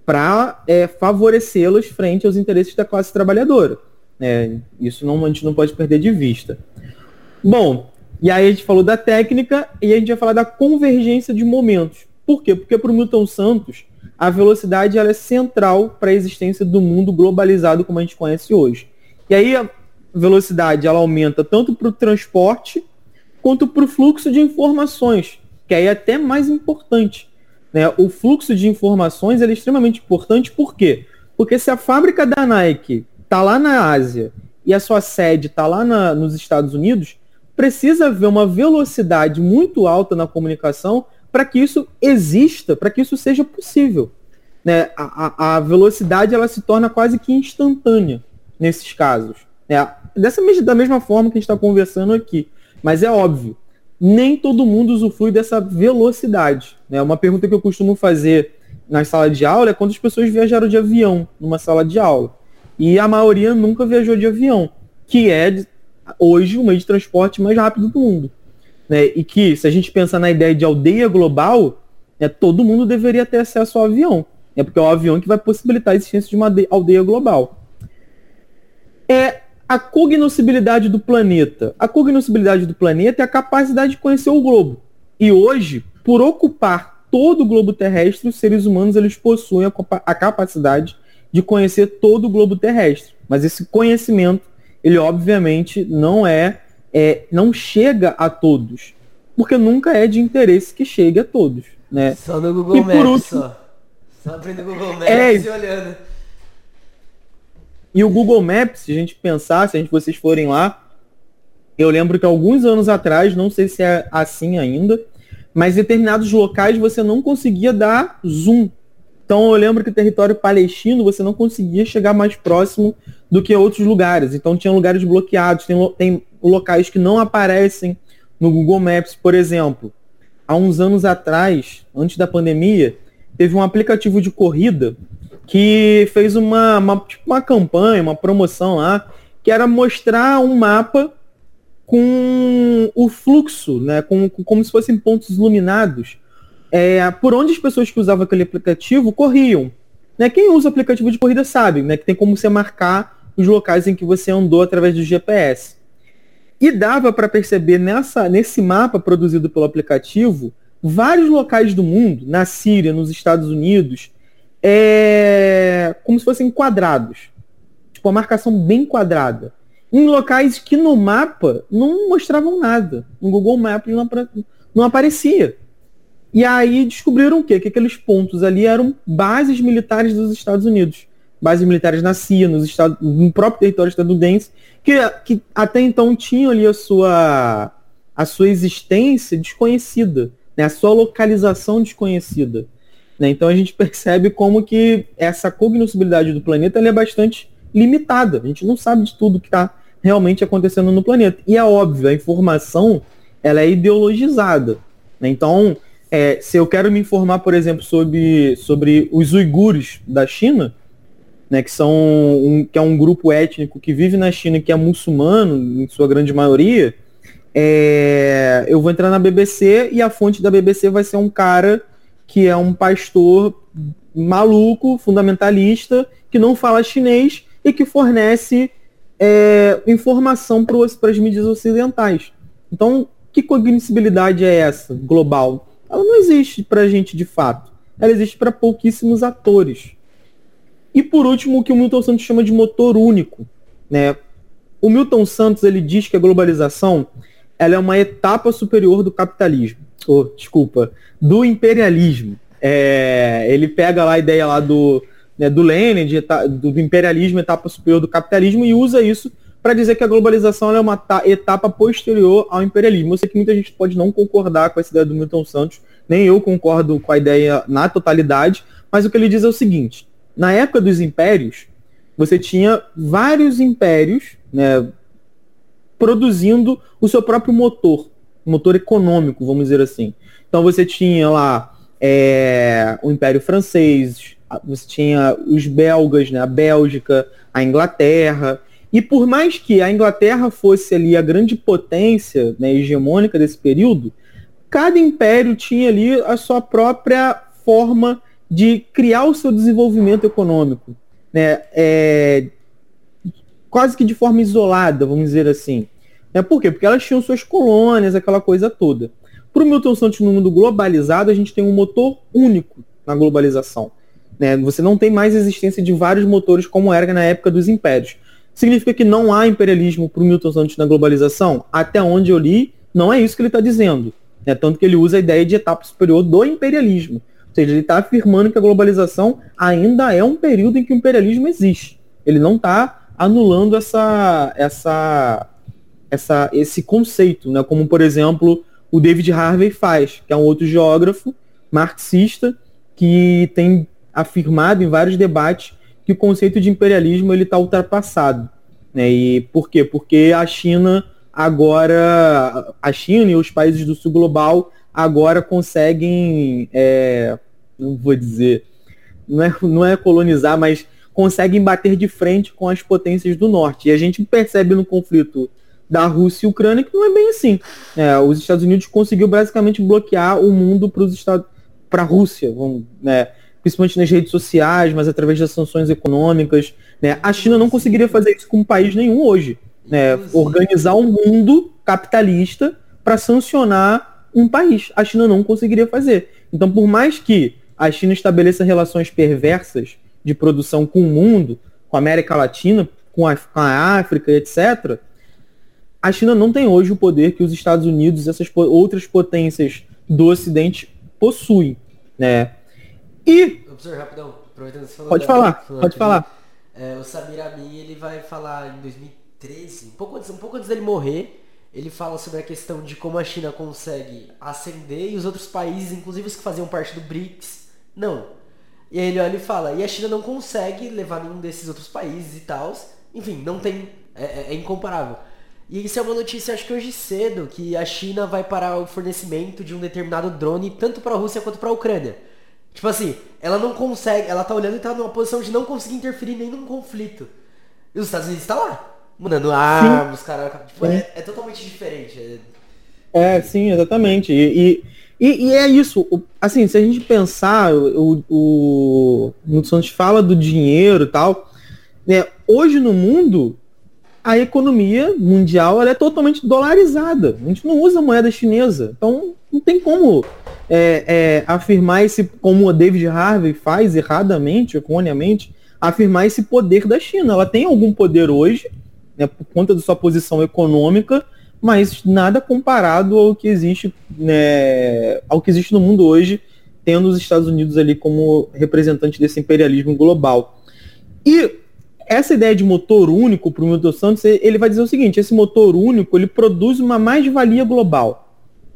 para é, favorecê-las frente aos interesses da classe trabalhadora. É, isso não, a gente não pode perder de vista. Bom, e aí a gente falou da técnica e a gente vai falar da convergência de momentos. Por quê? Porque para o Milton Santos, a velocidade ela é central para a existência do mundo globalizado como a gente conhece hoje. E aí a velocidade ela aumenta tanto para o transporte quanto para o fluxo de informações, que aí é até mais importante. Né? O fluxo de informações é extremamente importante, por quê? Porque se a fábrica da Nike está lá na Ásia e a sua sede está lá na, nos Estados Unidos, precisa haver uma velocidade muito alta na comunicação para que isso exista, para que isso seja possível. Né? A, a, velocidade ela se torna quase que instantânea nesses casos. Né? Dessa, da mesma forma que a gente está conversando aqui. Mas é óbvio, nem todo mundo usufrui dessa velocidade. Né? Uma pergunta que eu costumo fazer na sala de aula é quantas pessoas viajaram de avião numa sala de aula. E a maioria nunca viajou de avião, que é hoje o meio de transporte mais rápido do mundo né, e que, se a gente pensar na ideia de aldeia global, né, todo mundo deveria ter acesso ao avião. Né, porque é o avião que vai possibilitar a existência de uma aldeia global. É a cognoscibilidade do planeta. A cognoscibilidade do planeta é a capacidade de conhecer o globo. E hoje, por ocupar todo o globo terrestre, os seres humanos eles possuem a, a capacidade de conhecer todo o globo terrestre. Mas esse conhecimento, ele obviamente não é é, não chega a todos. Porque nunca é de interesse que chegue a todos. Né? Só no Google Maps, último, só. Só abrindo o Google Maps é, e olhando. E o Google Maps, se a gente pensar, se a gente, vocês forem lá, eu lembro que alguns anos atrás, não sei se é assim ainda, mas em determinados locais você não conseguia dar zoom. Então eu lembro que o território palestino você não conseguia chegar mais próximo do que outros lugares. Então tinha lugares bloqueados, tem, tem locais que não aparecem no Google Maps, por exemplo. Há uns anos atrás, antes da pandemia, teve um aplicativo de corrida que fez uma, uma, tipo uma campanha, uma promoção lá, que era mostrar um mapa com o fluxo, né, com, com como se fossem pontos iluminados, é, por onde as pessoas que usavam aquele aplicativo corriam. Né? Quem usa aplicativo de corrida sabe né, que tem como você marcar os locais em que você andou através do GPS. E dava para perceber nessa, nesse mapa produzido pelo aplicativo vários locais do mundo, na Síria, nos Estados Unidos, é, como se fossem quadrados. Tipo, uma marcação bem quadrada. Em locais que no mapa não mostravam nada. No Google Maps não, não aparecia. E aí descobriram o quê? Que aqueles pontos ali eram bases militares dos Estados Unidos bases militares na CIA, nos Estados, no próprio território estadunidense, que, que até então tinham ali a sua, a sua existência desconhecida, né? a sua localização desconhecida. Né? Então a gente percebe como que essa cognoscibilidade do planeta é bastante limitada. A gente não sabe de tudo que está realmente acontecendo no planeta. E é óbvio, a informação ela é ideologizada. Né? Então, é, se eu quero me informar, por exemplo, sobre, sobre os uigures da China, né, que são um, que é um grupo étnico que vive na China que é muçulmano em sua grande maioria, é, eu vou entrar na BBC e a fonte da BBC vai ser um cara que é um pastor maluco, fundamentalista, que não fala chinês e que fornece é, informação para as mídias ocidentais. Então, que cognoscibilidade é essa global? Ela não existe para a gente de fato. Ela existe para pouquíssimos atores. E por último, o que o Milton Santos chama de motor único. Né? O Milton Santos ele diz que a globalização ela é uma etapa superior do capitalismo. Oh, desculpa, do imperialismo. É, ele pega lá a ideia lá do, né, do Lenin, de, do imperialismo, etapa superior do capitalismo, e usa isso para dizer que a globalização é uma etapa posterior ao imperialismo. Eu sei que muita gente pode não concordar com essa ideia do Milton Santos, nem eu concordo com a ideia na totalidade, mas o que ele diz é o seguinte: na época dos impérios, você tinha vários impérios né, produzindo o seu próprio motor, motor econômico, vamos dizer assim. Então você tinha lá é, o Império Francês, você tinha os belgas, né, a Bélgica, a Inglaterra. E por mais que a Inglaterra fosse ali a grande potência né, hegemônica desse período, cada império tinha ali a sua própria forma de criar o seu desenvolvimento econômico, né? É, quase que de forma isolada, vamos dizer assim. É, por quê? Porque elas tinham suas colônias, aquela coisa toda. Para o Milton Santos, no mundo globalizado, a gente tem um motor único na globalização. Né? Você não tem mais existência de vários motores como era na época dos impérios. Significa que não há imperialismo para o Milton Santos na globalização? Até onde eu li, não é isso que ele está dizendo. Né? Tanto que ele usa a ideia de etapa superior do imperialismo. Ou seja, ele está afirmando que a globalização ainda é um período em que o imperialismo existe. Ele não está anulando essa, essa, essa, esse conceito, né? como, por exemplo, o David Harvey faz, que é um outro geógrafo marxista que tem afirmado em vários debates que o conceito de imperialismo ele está ultrapassado. Né? E por quê? Porque a China agora, a China e os países do sul global agora conseguem, é, não vou dizer, não é, não é colonizar, mas conseguem bater de frente com as potências do norte. E a gente percebe no conflito da Rússia e Ucrânia que não é bem assim. É, os Estados Unidos conseguiu basicamente bloquear o mundo para os Estados para a Rússia, vamos, né, principalmente nas redes sociais, mas através das sanções econômicas. Né? A China não conseguiria fazer isso com um país nenhum hoje. Né? Organizar um mundo capitalista para sancionar um país. A China não conseguiria fazer. Então, por mais que a China estabeleça relações perversas de produção com o mundo, com a América Latina, com a, com a África, etc., a China não tem hoje o poder que os Estados Unidos e essas outras potências do Ocidente possuem. Né? E. Professor, rapidão, aproveitando você falou Pode da, falar, pode falar. É, o Samir Amin, ele vai falar em 2013, um pouco, antes, um pouco antes dele morrer, ele fala sobre a questão de como a China consegue ascender e os outros países, inclusive os que faziam parte do BRICS, não. E aí ele olha e fala, e a China não consegue levar nenhum desses outros países e tal. Enfim, não tem. É, é, é incomparável. E isso é uma notícia, acho que hoje cedo, que a China vai parar o fornecimento de um determinado drone tanto para a Rússia quanto para a Ucrânia. Tipo assim, ela não consegue, ela tá olhando e tá numa posição de não conseguir interferir nem num conflito. E os Estados Unidos tá lá, mandando armas, cara. Tipo, é, é, totalmente diferente. É, é sim, exatamente. E, e, e, é isso. Assim, se a gente pensar, o, o, o Santos fala do dinheiro e tal, né? Hoje no mundo, a economia mundial ela é totalmente dolarizada. A gente não usa moeda chinesa. Então, não tem como é, é, afirmar esse, como o David Harvey faz erradamente, erroneamente, afirmar esse poder da China. Ela tem algum poder hoje, né, por conta da sua posição econômica, mas nada comparado ao que existe, né, ao que existe no mundo hoje, tendo os Estados Unidos ali como representante desse imperialismo global. E essa ideia de motor único para o Milton Santos, ele vai dizer o seguinte: esse motor único ele produz uma mais-valia global.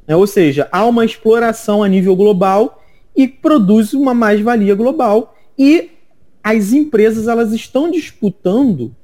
Né? Ou seja, há uma exploração a nível global e produz uma mais-valia global. E as empresas elas estão disputando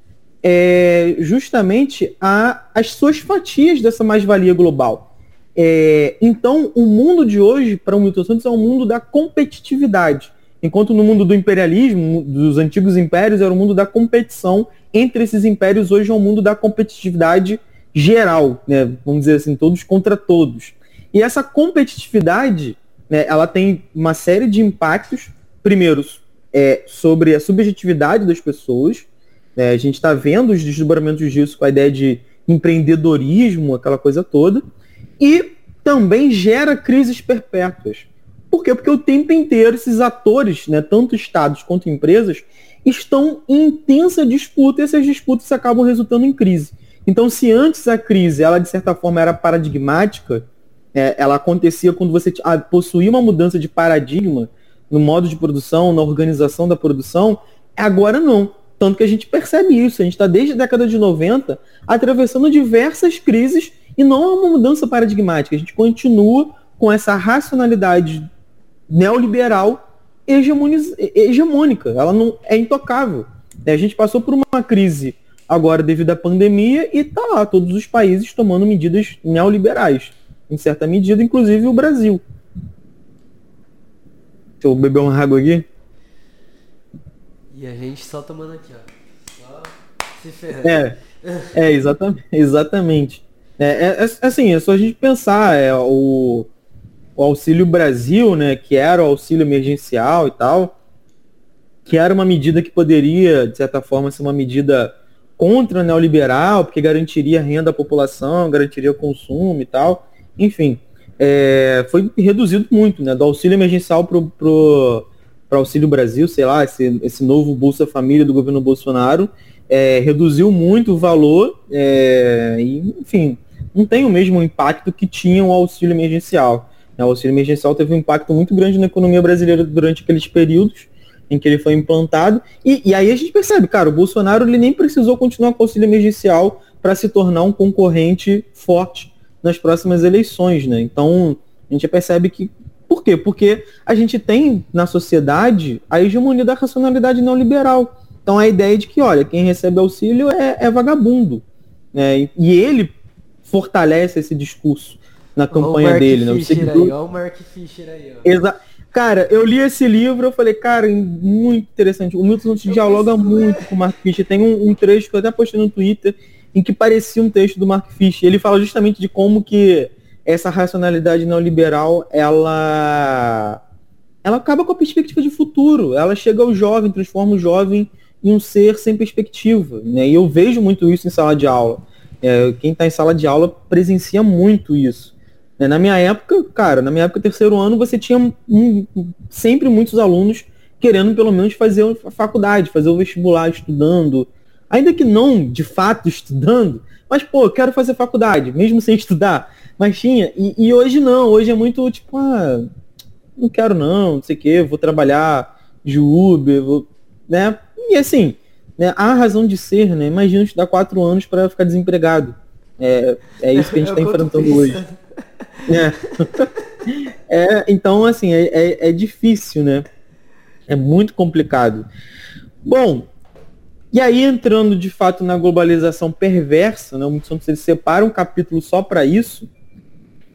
é, justamente a, as suas fatias dessa mais-valia global. É, então, o mundo de hoje, para o Milton Santos, é um mundo da competitividade. Enquanto no mundo do imperialismo, dos antigos impérios, era o mundo da competição entre esses impérios, hoje é um mundo da competitividade geral, né? vamos dizer assim, todos contra todos. E essa competitividade, né, ela tem uma série de impactos, primeiro, é, sobre a subjetividade das pessoas. Né, a gente está vendo os desdobramentos disso com a ideia de empreendedorismo, aquela coisa toda. E também gera crises perpétuas. Por quê? Porque o tempo inteiro esses atores, né, tanto estados quanto empresas, estão em intensa disputa e essas disputas acabam resultando em crise. Então, se antes a crise, ela de certa forma era paradigmática, é, ela acontecia quando você ah, possuía uma mudança de paradigma no modo de produção, na organização da produção, agora não. Tanto que a gente percebe isso. A gente está desde a década de 90 atravessando diversas crises e não é uma mudança paradigmática. A gente continua com essa racionalidade neoliberal hegemônica. Ela não é intocável. A gente passou por uma crise agora devido à pandemia e tá lá todos os países tomando medidas neoliberais em certa medida, inclusive o Brasil. Deixa eu beber uma água aqui. E a gente só tomando aqui, ó. Só se ferrando. É, é exatamente. exatamente. É, é, é, assim, é só a gente pensar, é, o, o Auxílio Brasil, né, que era o auxílio emergencial e tal, que era uma medida que poderia, de certa forma, ser uma medida contra neoliberal, porque garantiria renda à população, garantiria o consumo e tal. Enfim, é, foi reduzido muito, né? Do auxílio emergencial para o Auxílio Brasil, sei lá, esse, esse novo Bolsa Família do governo Bolsonaro, é, reduziu muito o valor, é, e, enfim, não tem o mesmo impacto que tinha o auxílio emergencial. O auxílio emergencial teve um impacto muito grande na economia brasileira durante aqueles períodos em que ele foi implantado. E, e aí a gente percebe, cara, o Bolsonaro ele nem precisou continuar com o auxílio emergencial para se tornar um concorrente forte nas próximas eleições, né? Então a gente percebe que por quê? Porque a gente tem na sociedade a hegemonia da racionalidade neoliberal. Então a ideia de que, olha, quem recebe auxílio é, é vagabundo. Né? E ele fortalece esse discurso na campanha dele. Né? Fischer aí, o Mark Fischer aí, ó. Exato. Cara, eu li esse livro, eu falei, cara, muito interessante. O Milton Santos dialoga muito com o Mark Fisher. Tem um, um, trecho que eu até postei no Twitter em que parecia um texto do Mark Fisher. Ele fala justamente de como que essa racionalidade neoliberal, ela ela acaba com a perspectiva de futuro. Ela chega ao jovem, transforma o jovem em um ser sem perspectiva. Né? E eu vejo muito isso em sala de aula. É, quem está em sala de aula presencia muito isso. Né? Na minha época, cara, na minha época, terceiro ano, você tinha um, sempre muitos alunos querendo pelo menos fazer a faculdade, fazer o vestibular, estudando. Ainda que não de fato estudando, mas pô, quero fazer faculdade, mesmo sem estudar. Mas tinha. E, e hoje não, hoje é muito tipo, ah, não quero não, não sei o quê, vou trabalhar de Uber, vou, né? E assim, né, há razão de ser, né? Imagina estudar quatro anos para ficar desempregado. É, é isso que a gente está [LAUGHS] enfrentando hoje. [LAUGHS] É. [LAUGHS] é, então, assim, é, é, é, difícil, né? É muito complicado. Bom, e aí entrando de fato na globalização perversa, né? O Milton Santos ele separa um capítulo só para isso.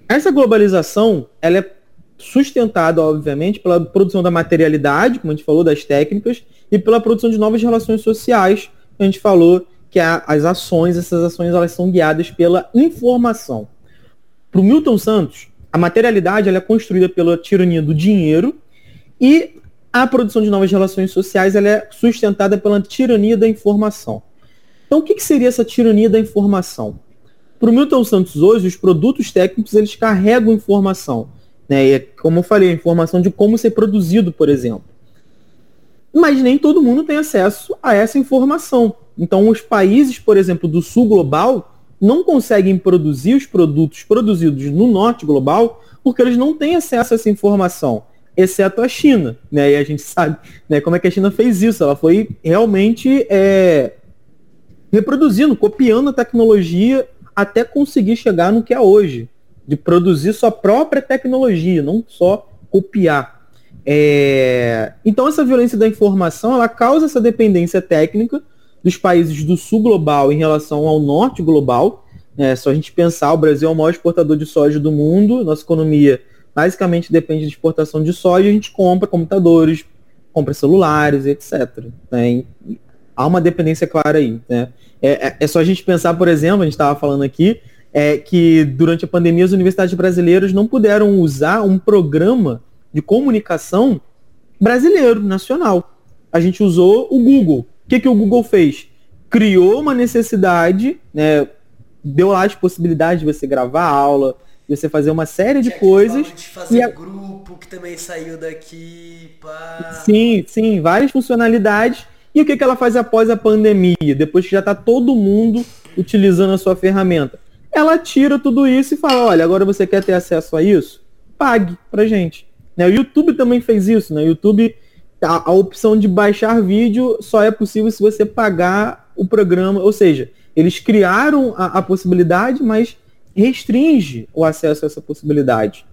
Essa globalização, ela é sustentada, obviamente, pela produção da materialidade, como a gente falou, das técnicas, e pela produção de novas relações sociais, a gente falou que as ações, essas ações, elas são guiadas pela informação. Para o Milton Santos, a materialidade ela é construída pela tirania do dinheiro e a produção de novas relações sociais é sustentada pela tirania da informação. Então, o que, que seria essa tirania da informação? Para o Milton Santos hoje, os produtos técnicos eles carregam informação. Né? E é, como eu falei, a informação de como ser produzido, por exemplo. Mas nem todo mundo tem acesso a essa informação. Então, os países, por exemplo, do sul global, não conseguem produzir os produtos produzidos no norte global porque eles não têm acesso a essa informação, exceto a China. Né? E a gente [LAUGHS] sabe né, como é que a China fez isso. Ela foi realmente é, reproduzindo, copiando a tecnologia até conseguir chegar no que é hoje, de produzir sua própria tecnologia, não só copiar. É... Então essa violência da informação ela causa essa dependência técnica dos países do sul global em relação ao norte global. É, só a gente pensar, o Brasil é o maior exportador de soja do mundo, nossa economia basicamente depende de exportação de soja, a gente compra computadores, compra celulares, etc. Né? há uma dependência clara aí. Né? É, é, é, só a gente pensar, por exemplo, a gente estava falando aqui, é, que durante a pandemia as universidades brasileiras não puderam usar um programa de comunicação brasileiro, nacional. A gente usou o Google. O que, que o Google fez? Criou uma necessidade, né, deu lá as possibilidades de você gravar aula, de você fazer uma série de coisas. De fazer e a... grupo que também saiu daqui. Pá. Sim, sim, várias funcionalidades. E o que, que ela faz após a pandemia? Depois que já está todo mundo utilizando a sua ferramenta. Ela tira tudo isso e fala, olha, agora você quer ter acesso a isso? Pague pra gente. Né? O YouTube também fez isso, né? O YouTube a, a opção de baixar vídeo só é possível se você pagar o programa, ou seja, eles criaram a, a possibilidade, mas restringe o acesso a essa possibilidade.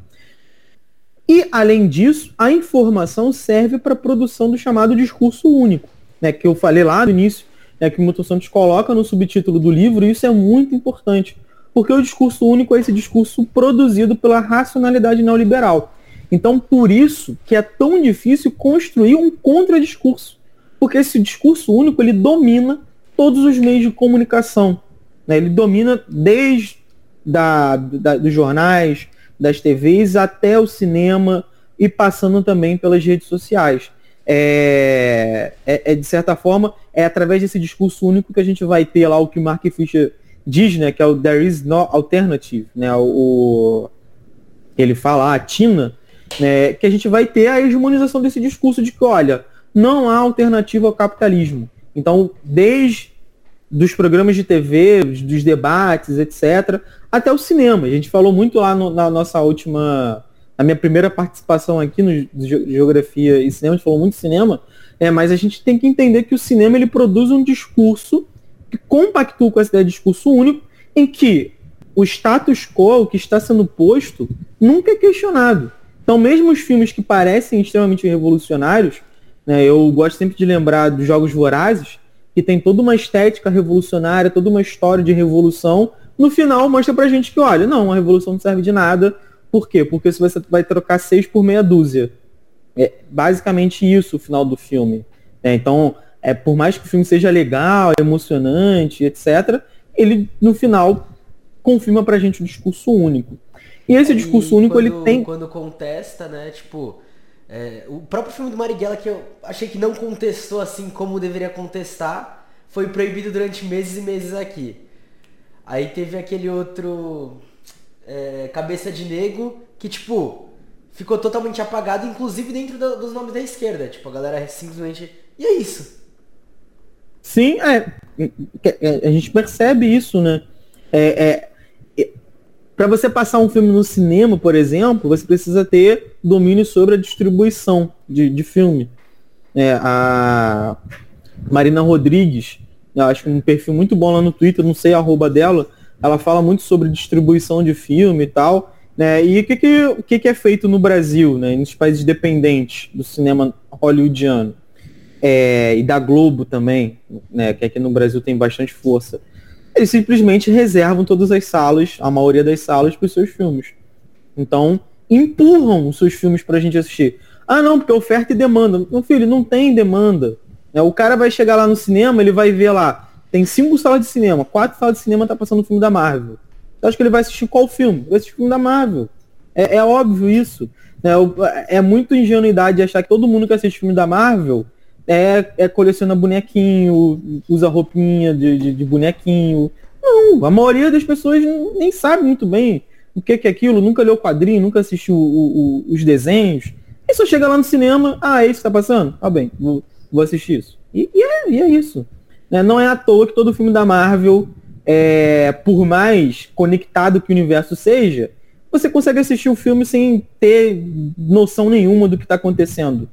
E, além disso, a informação serve para a produção do chamado discurso único, né, que eu falei lá no início, né, que o Milton Santos coloca no subtítulo do livro, e isso é muito importante, porque o discurso único é esse discurso produzido pela racionalidade neoliberal. Então, por isso que é tão difícil construir um contradiscurso, porque esse discurso único ele domina todos os meios de comunicação. Né? Ele domina desde da, da, dos jornais, das TVs até o cinema e passando também pelas redes sociais. É, é, é, de certa forma, é através desse discurso único que a gente vai ter lá o que Mark Fisher diz, né, que é o There is no alternative, né, o, ele fala, a Tina, né, que a gente vai ter a hegemonização desse discurso de que, olha, não há alternativa ao capitalismo. Então, desde dos programas de TV, dos debates, etc., até o cinema. A gente falou muito lá no, na nossa última, na minha primeira participação aqui no Geografia e Cinema, a gente falou muito cinema, é, mas a gente tem que entender que o cinema ele produz um discurso que compactua com essa ideia de discurso único, em que o status quo, que está sendo posto, nunca é questionado. Então, mesmo os filmes que parecem extremamente revolucionários, né, eu gosto sempre de lembrar dos Jogos Vorazes, que tem toda uma estética revolucionária, toda uma história de revolução, no final mostra pra gente que, olha, não, a revolução não serve de nada. Por quê? Porque se você vai trocar seis por meia dúzia. É basicamente isso o final do filme. É, então, é, por mais que o filme seja legal, emocionante, etc., ele, no final, confirma pra gente um discurso único. E esse discurso único, quando, ele tem... Quando contesta, né, tipo... É, o próprio filme do Marighella, que eu achei que não contestou assim como deveria contestar, foi proibido durante meses e meses aqui. Aí teve aquele outro é, Cabeça de Nego, que tipo, ficou totalmente apagado, inclusive dentro do, dos nomes da esquerda. Tipo, a galera simplesmente. E é isso. Sim, é. é a gente percebe isso, né? É, é, para você passar um filme no cinema, por exemplo, você precisa ter domínio sobre a distribuição de, de filme. É, a Marina Rodrigues, acho que um perfil muito bom lá no Twitter, não sei a arroba dela, ela fala muito sobre distribuição de filme e tal. Né? E o que, que, que é feito no Brasil, né? nos países dependentes do cinema hollywoodiano? É, e da Globo também, né? que aqui no Brasil tem bastante força eles simplesmente reservam todas as salas, a maioria das salas, para os seus filmes. Então, empurram os seus filmes para a gente assistir. Ah, não, porque oferta e demanda. Meu filho, não tem demanda. É, o cara vai chegar lá no cinema, ele vai ver lá, tem cinco salas de cinema, quatro salas de cinema tá passando o filme da Marvel. Você acha que ele vai assistir qual filme? Vai assistir o filme da Marvel. É, é óbvio isso. É, é muito ingenuidade achar que todo mundo que assiste filme da Marvel é, é coleciona bonequinho, usa roupinha de, de, de, bonequinho. Não, a maioria das pessoas nem sabe muito bem o que, que é aquilo, nunca leu o quadrinho, nunca assistiu o, o, os desenhos. E só chega lá no cinema, ah, é isso que tá passando? Ah, bem, vou, vou assistir isso. E, e, é, e é isso. Né? Não é à toa que todo filme da Marvel, é, por mais conectado que o universo seja, você consegue assistir o filme sem ter noção nenhuma do que está acontecendo.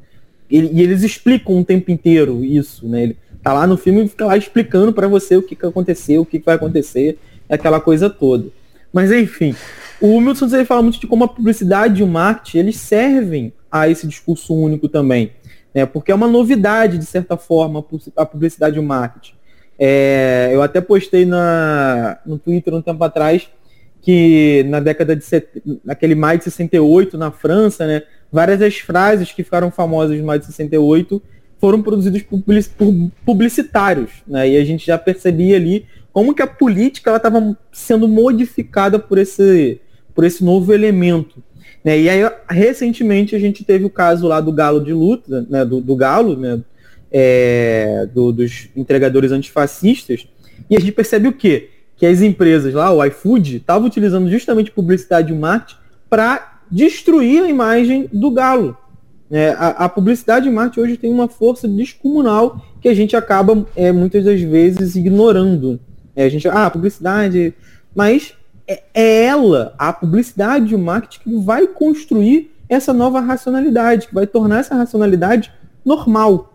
Ele, e eles explicam o tempo inteiro isso, né? Ele tá lá no filme e fica lá explicando para você o que, que aconteceu, o que, que vai acontecer, aquela coisa toda. Mas enfim, o Milton ele fala muito de como a publicidade e o marketing eles servem a esse discurso único também, né? Porque é uma novidade de certa forma a publicidade e o marketing. É, eu até postei na, no Twitter um tempo atrás que na década de naquele maio de 68 na França, né, várias das frases que ficaram famosas no maio de 68 foram produzidas por publicitários, né? E a gente já percebia ali como que a política ela estava sendo modificada por esse por esse novo elemento. Né? E aí, recentemente, a gente teve o caso lá do galo de luta, né? do, do galo, né? É, do, dos entregadores antifascistas, e a gente percebe o quê? Que as empresas lá, o iFood, estavam utilizando justamente publicidade e marketing para destruir a imagem do Galo. É, a, a, publicidade de marketing hoje tem uma força descomunal que a gente acaba é, muitas das vezes ignorando. É, a gente, ah, publicidade, mas é, é ela, a publicidade de marketing, que vai construir essa nova racionalidade, que vai tornar essa racionalidade normal.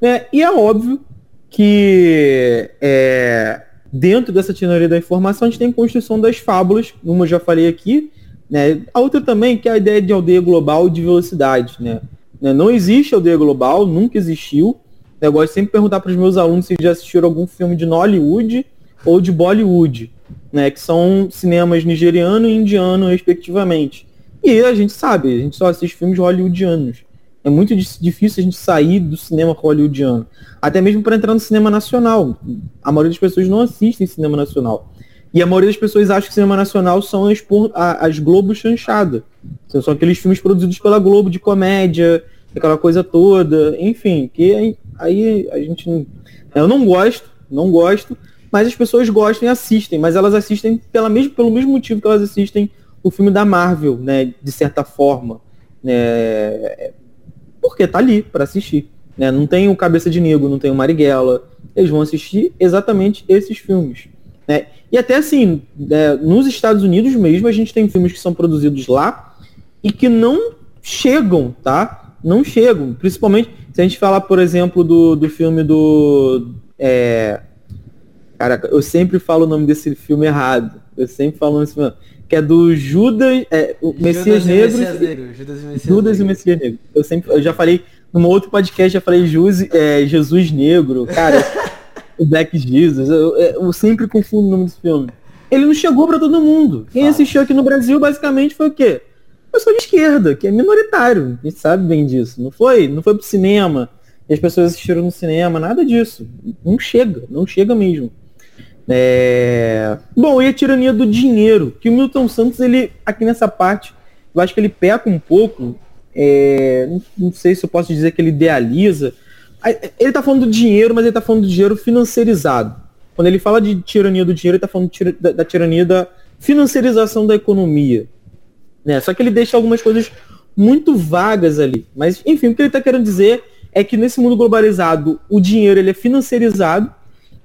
É, e é óbvio que é, dentro dessa teoria da informação a gente tem a construção das fábulas, como eu já falei aqui, né? A outra também que é a ideia de aldeia global e de velocidade. Né? né? Não existe aldeia global, nunca existiu. Eu gosto de sempre perguntar para os meus alunos se já assistiram algum filme de Nollywood ou de Bollywood, né? que são cinemas nigeriano e indiano, respectivamente. E a gente sabe, a gente só assiste filmes hollywoodianos. É muito difícil a gente sair do cinema hollywoodiano. Até mesmo para entrar no cinema nacional. A maioria das pessoas não assistem cinema nacional. E a maioria das pessoas acha que cinema nacional são as, as Globo chanchada. São aqueles filmes produzidos pela Globo de comédia, aquela coisa toda, enfim, que aí, a gente. Eu não gosto, não gosto, mas as pessoas gostam e assistem, mas elas assistem pela mesmo, pelo mesmo motivo que elas assistem o filme da Marvel, né, de certa forma. Né, porque tá ali para assistir. Né? Não tem o Cabeça de Negro, não tem o Marighella. Eles vão assistir exatamente esses filmes. Né? E até assim, é, nos Estados Unidos mesmo, a gente tem filmes que são produzidos lá e que não chegam, tá? Não chegam. Principalmente se a gente falar, por exemplo, do, do filme do. É... Cara, eu sempre falo o nome desse filme errado. Eu sempre falo nesse filme. Que é do Judas. É, o Messias Negro. Messias Negro. Judas e o Messias, Judas Negro. E Messias Negro. Eu sempre. Eu já falei. Num outro podcast já falei Jus, é, Jesus Negro. Cara. [LAUGHS] o Black Jesus. Eu, eu, sempre confundo o nome desse filme. Ele não chegou para todo mundo. Quem assistiu aqui no Brasil basicamente foi o quê? Pessoa de esquerda, que é minoritário. A gente sabe bem disso. Não foi, não foi pro cinema. E as pessoas assistiram no cinema, nada disso. Não chega, não chega mesmo. É... Bom, e a tirania do dinheiro, que o Milton Santos, ele, aqui nessa parte, eu acho que ele peca um pouco. É... Não sei se eu posso dizer que ele idealiza, ele está falando do dinheiro, mas ele está falando do dinheiro financiarizado. Quando ele fala de tirania do dinheiro, ele está falando da, da, tirania da financiarização da economia. Né? Só que ele deixa algumas coisas muito vagas ali. Mas, enfim, o que ele está querendo dizer é que nesse mundo globalizado, o dinheiro ele é financiarizado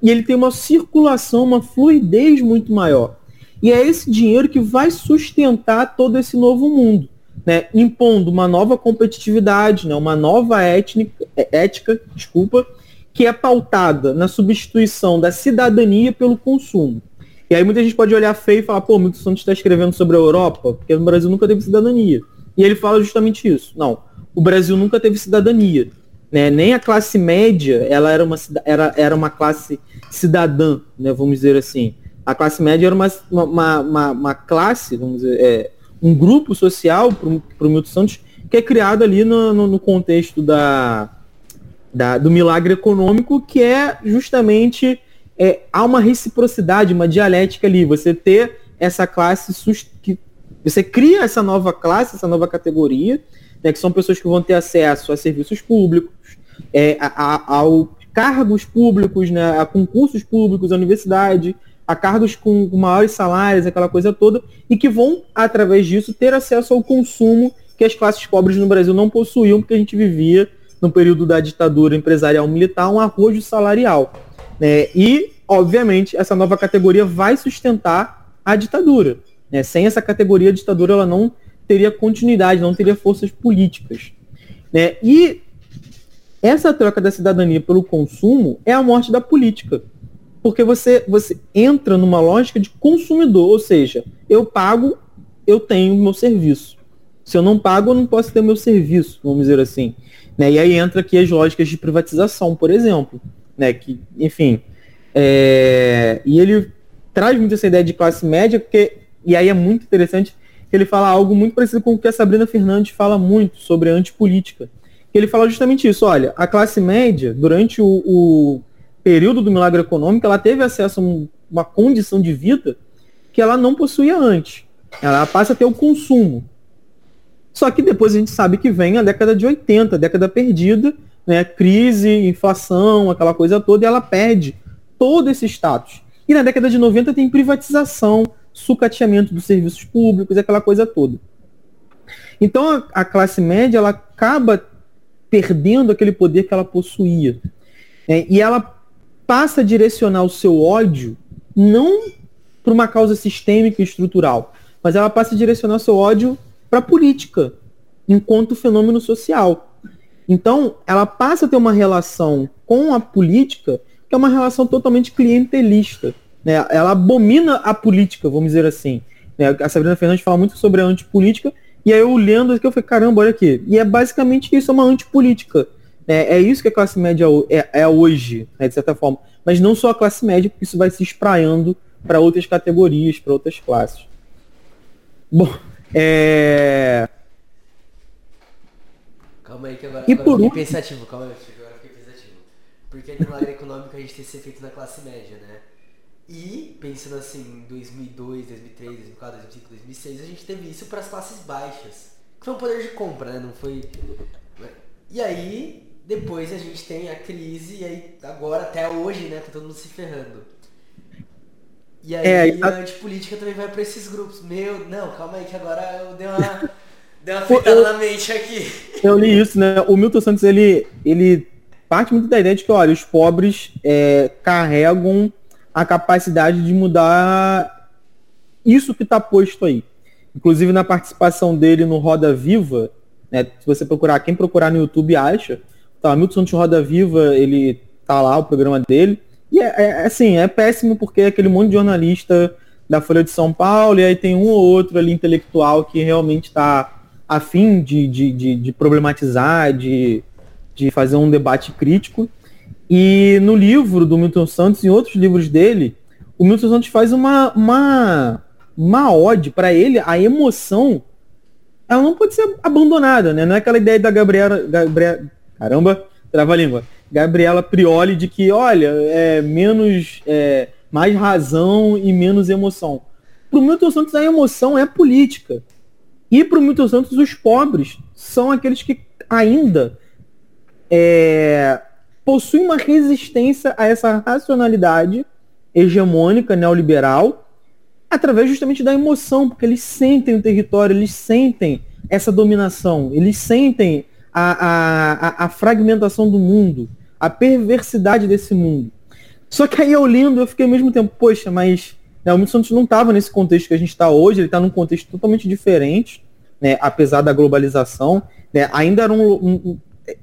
e ele tem uma circulação, uma fluidez muito maior. E é esse dinheiro que vai sustentar todo esse novo mundo né, impondo uma nova competitividade, né, uma nova étnica, é, ética, desculpa, que é pautada na substituição da cidadania pelo consumo. E aí muita gente pode olhar feio e falar, pô, Milton Santos está escrevendo sobre a Europa, porque no Brasil nunca teve cidadania. E ele fala justamente isso. Não, o Brasil nunca teve cidadania. Né? Nem a classe média, ela era uma, era, era uma classe cidadã, né, vamos dizer assim. A classe média era uma, uma, uma, uma classe, vamos dizer, é, um grupo social para o Milton Santos que é criado ali no, no, no contexto da, da, do milagre econômico, que é justamente é, há uma reciprocidade, uma dialética ali. Você ter essa classe que você cria essa nova classe, essa nova categoria, né, que são pessoas que vão ter acesso a serviços públicos, é, a, a, ao cargos públicos, né, a concursos públicos, a universidade, a cargos com maiores salários, aquela coisa toda, e que vão, através disso, ter acesso ao consumo que as classes pobres no Brasil não possuíam, porque a gente vivia, no período da ditadura empresarial militar, um arrojo salarial. Né? E, obviamente, essa nova categoria vai sustentar a ditadura. Né? Sem essa categoria, a ditadura ela não teria continuidade, não teria forças políticas. Né? E essa troca da cidadania pelo consumo é a morte da política porque você, você entra numa lógica de consumidor, ou seja, eu pago, eu tenho meu serviço. Se eu não pago, eu não posso ter meu serviço, vamos dizer assim. Né? E aí entra aqui as lógicas de privatização, por exemplo. Né? Que, enfim. É... E ele traz muito essa ideia de classe média, porque, e aí é muito interessante que ele fala algo muito parecido com o que a Sabrina Fernandes fala muito sobre antipolítica. Ele fala justamente isso, olha, a classe média, durante o, o período do milagre econômico, ela teve acesso a uma condição de vida que ela não possuía antes. Ela passa a ter o consumo. Só que depois a gente sabe que vem a década de 80, a década perdida, né? crise, inflação, aquela coisa toda, e ela perde todo esse status. E na década de 90 tem privatização, sucateamento dos serviços públicos, aquela coisa toda. Então a, a classe média ela acaba perdendo aquele poder que ela possuía. É, e ela passa a direcionar o seu ódio não para uma causa sistêmica e estrutural, mas ela passa a direcionar o seu ódio para a política, enquanto fenômeno social. Então, ela passa a ter uma relação com a política que é uma relação totalmente clientelista. Né? Ela abomina a política, vamos dizer assim. Né? A Sabrina Fernandes fala muito sobre a antipolítica, e aí eu lendo aqui, eu falei, caramba, olha aqui. E é basicamente isso, é uma antipolítica. É, é isso que a classe média é, é hoje, né, de certa forma. Mas não só a classe média, porque isso vai se espraiando para outras categorias, para outras classes. Bom, é... Calma aí que agora, e agora por fiquei pensativo, calma aí, agora fiquei pensativo. Porque no milagre econômico a gente tem esse efeito na classe média, né? E, pensando assim, em 2002, 2003, 2004, 2005, 2006, a gente teve isso para as classes baixas. Que foi um poder de compra, né? Não foi... E aí, depois a gente tem a crise, e aí agora, até hoje, né, tá todo mundo se ferrando. E aí é, a antipolítica também vai para esses grupos. Meu, não, calma aí que agora eu dei uma, [LAUGHS] dei uma fritada na mente aqui. Eu li isso, né? O Milton Santos, ele, ele parte muito da ideia de que, olha, os pobres é, carregam a capacidade de mudar isso que está posto aí. Inclusive na participação dele no Roda Viva, né, se você procurar, quem procurar no YouTube acha, tá, Milton Santos Roda Viva, ele tá lá, o programa dele, e é, é, assim, é péssimo porque é aquele monte de jornalista da Folha de São Paulo, e aí tem um ou outro ali intelectual que realmente está afim de, de, de, de problematizar, de, de fazer um debate crítico. E no livro do Milton Santos e outros livros dele, o Milton Santos faz uma, uma, uma ode para ele, a emoção, ela não pode ser abandonada, né? Não é aquela ideia da Gabriela, Gabriela caramba, trava a língua, Gabriela Prioli de que, olha, é menos, é, mais razão e menos emoção. Para o Milton Santos a emoção é política. E para o Milton Santos os pobres são aqueles que ainda é, possui uma resistência a essa racionalidade hegemônica neoliberal através justamente da emoção, porque eles sentem o território, eles sentem essa dominação, eles sentem a, a, a fragmentação do mundo, a perversidade desse mundo. Só que aí eu lendo, eu fiquei ao mesmo tempo, poxa, mas né, o Milton Santos não estava nesse contexto que a gente está hoje, ele está num contexto totalmente diferente, né, apesar da globalização. Né, ainda era um, um,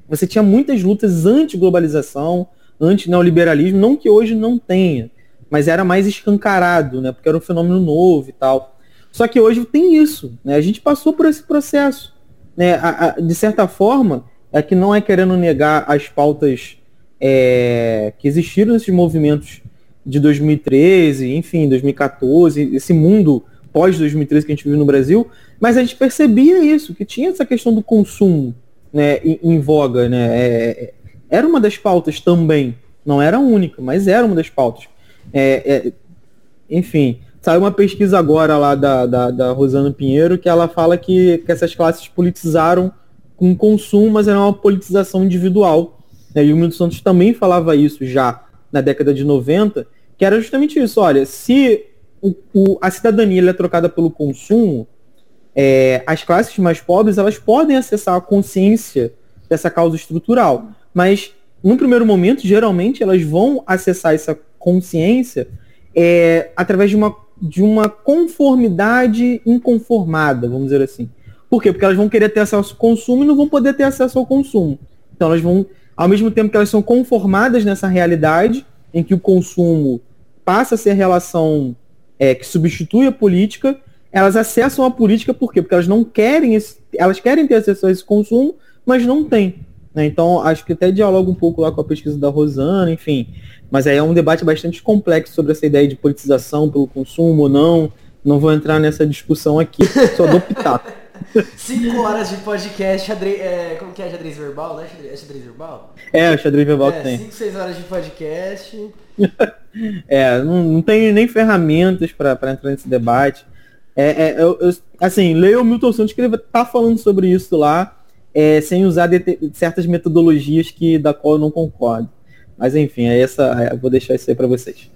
você tinha muitas lutas anti-globalização, anti-neoliberalismo, não que hoje não tenha, mas era mais escancarado, né? Porque era um fenômeno novo e tal. Só que hoje tem isso, né? A gente passou por esse processo, né? A, a, de certa forma, é que não é querendo negar as pautas é, que existiram nesses movimentos de 2013, enfim, 2014, esse mundo pós 2013 que a gente vive no Brasil, mas a gente percebia isso, que tinha essa questão do consumo, né, em, voga, né? É, é, era uma das pautas também. Não era a única, mas era uma das pautas. É, é, enfim, saiu uma pesquisa agora lá da, da, da, Rosana Pinheiro que ela fala que, que essas classes politizaram com consumo, mas era uma politização individual. Né? E o Milton Santos também falava isso já na década de 90, que era justamente isso. Olha, se o, o, a cidadania é trocada pelo consumo, é, as classes mais pobres elas podem acessar a consciência dessa causa estrutural, mas no primeiro momento, geralmente, elas vão acessar essa consciência é, através de uma, de uma conformidade inconformada, vamos dizer assim. Por quê? Porque elas vão querer ter acesso ao consumo e não vão poder ter acesso ao consumo. Então elas vão, ao mesmo tempo que elas são conformadas nessa realidade, em que o consumo passa a ser a relação é, que substitui a política, elas acessam a política por quê? Porque elas não querem, esse, elas querem ter acesso a esse consumo, mas não têm. Né? Então, acho que até dialoga um pouco lá com a pesquisa da Rosana, enfim. Mas aí é um debate bastante complexo sobre essa ideia de politização pelo consumo ou não. Não vou entrar nessa discussão aqui, só dou pitaco. [LAUGHS] Cinco horas de podcast, xadrez, é, como que é xadrez verbal, né? É xadrez verbal? É, o xadrez verbal é, que tem. Cinco, seis horas de podcast. [LAUGHS] é, não, não tem nem ferramentas para entrar nesse debate. É, é eu, eu, assim, leia o Milton Santos que ele tá falando sobre isso lá, é, sem usar certas metodologias que da qual eu não concordo. Mas enfim, é essa, é, eu vou deixar isso aí para vocês.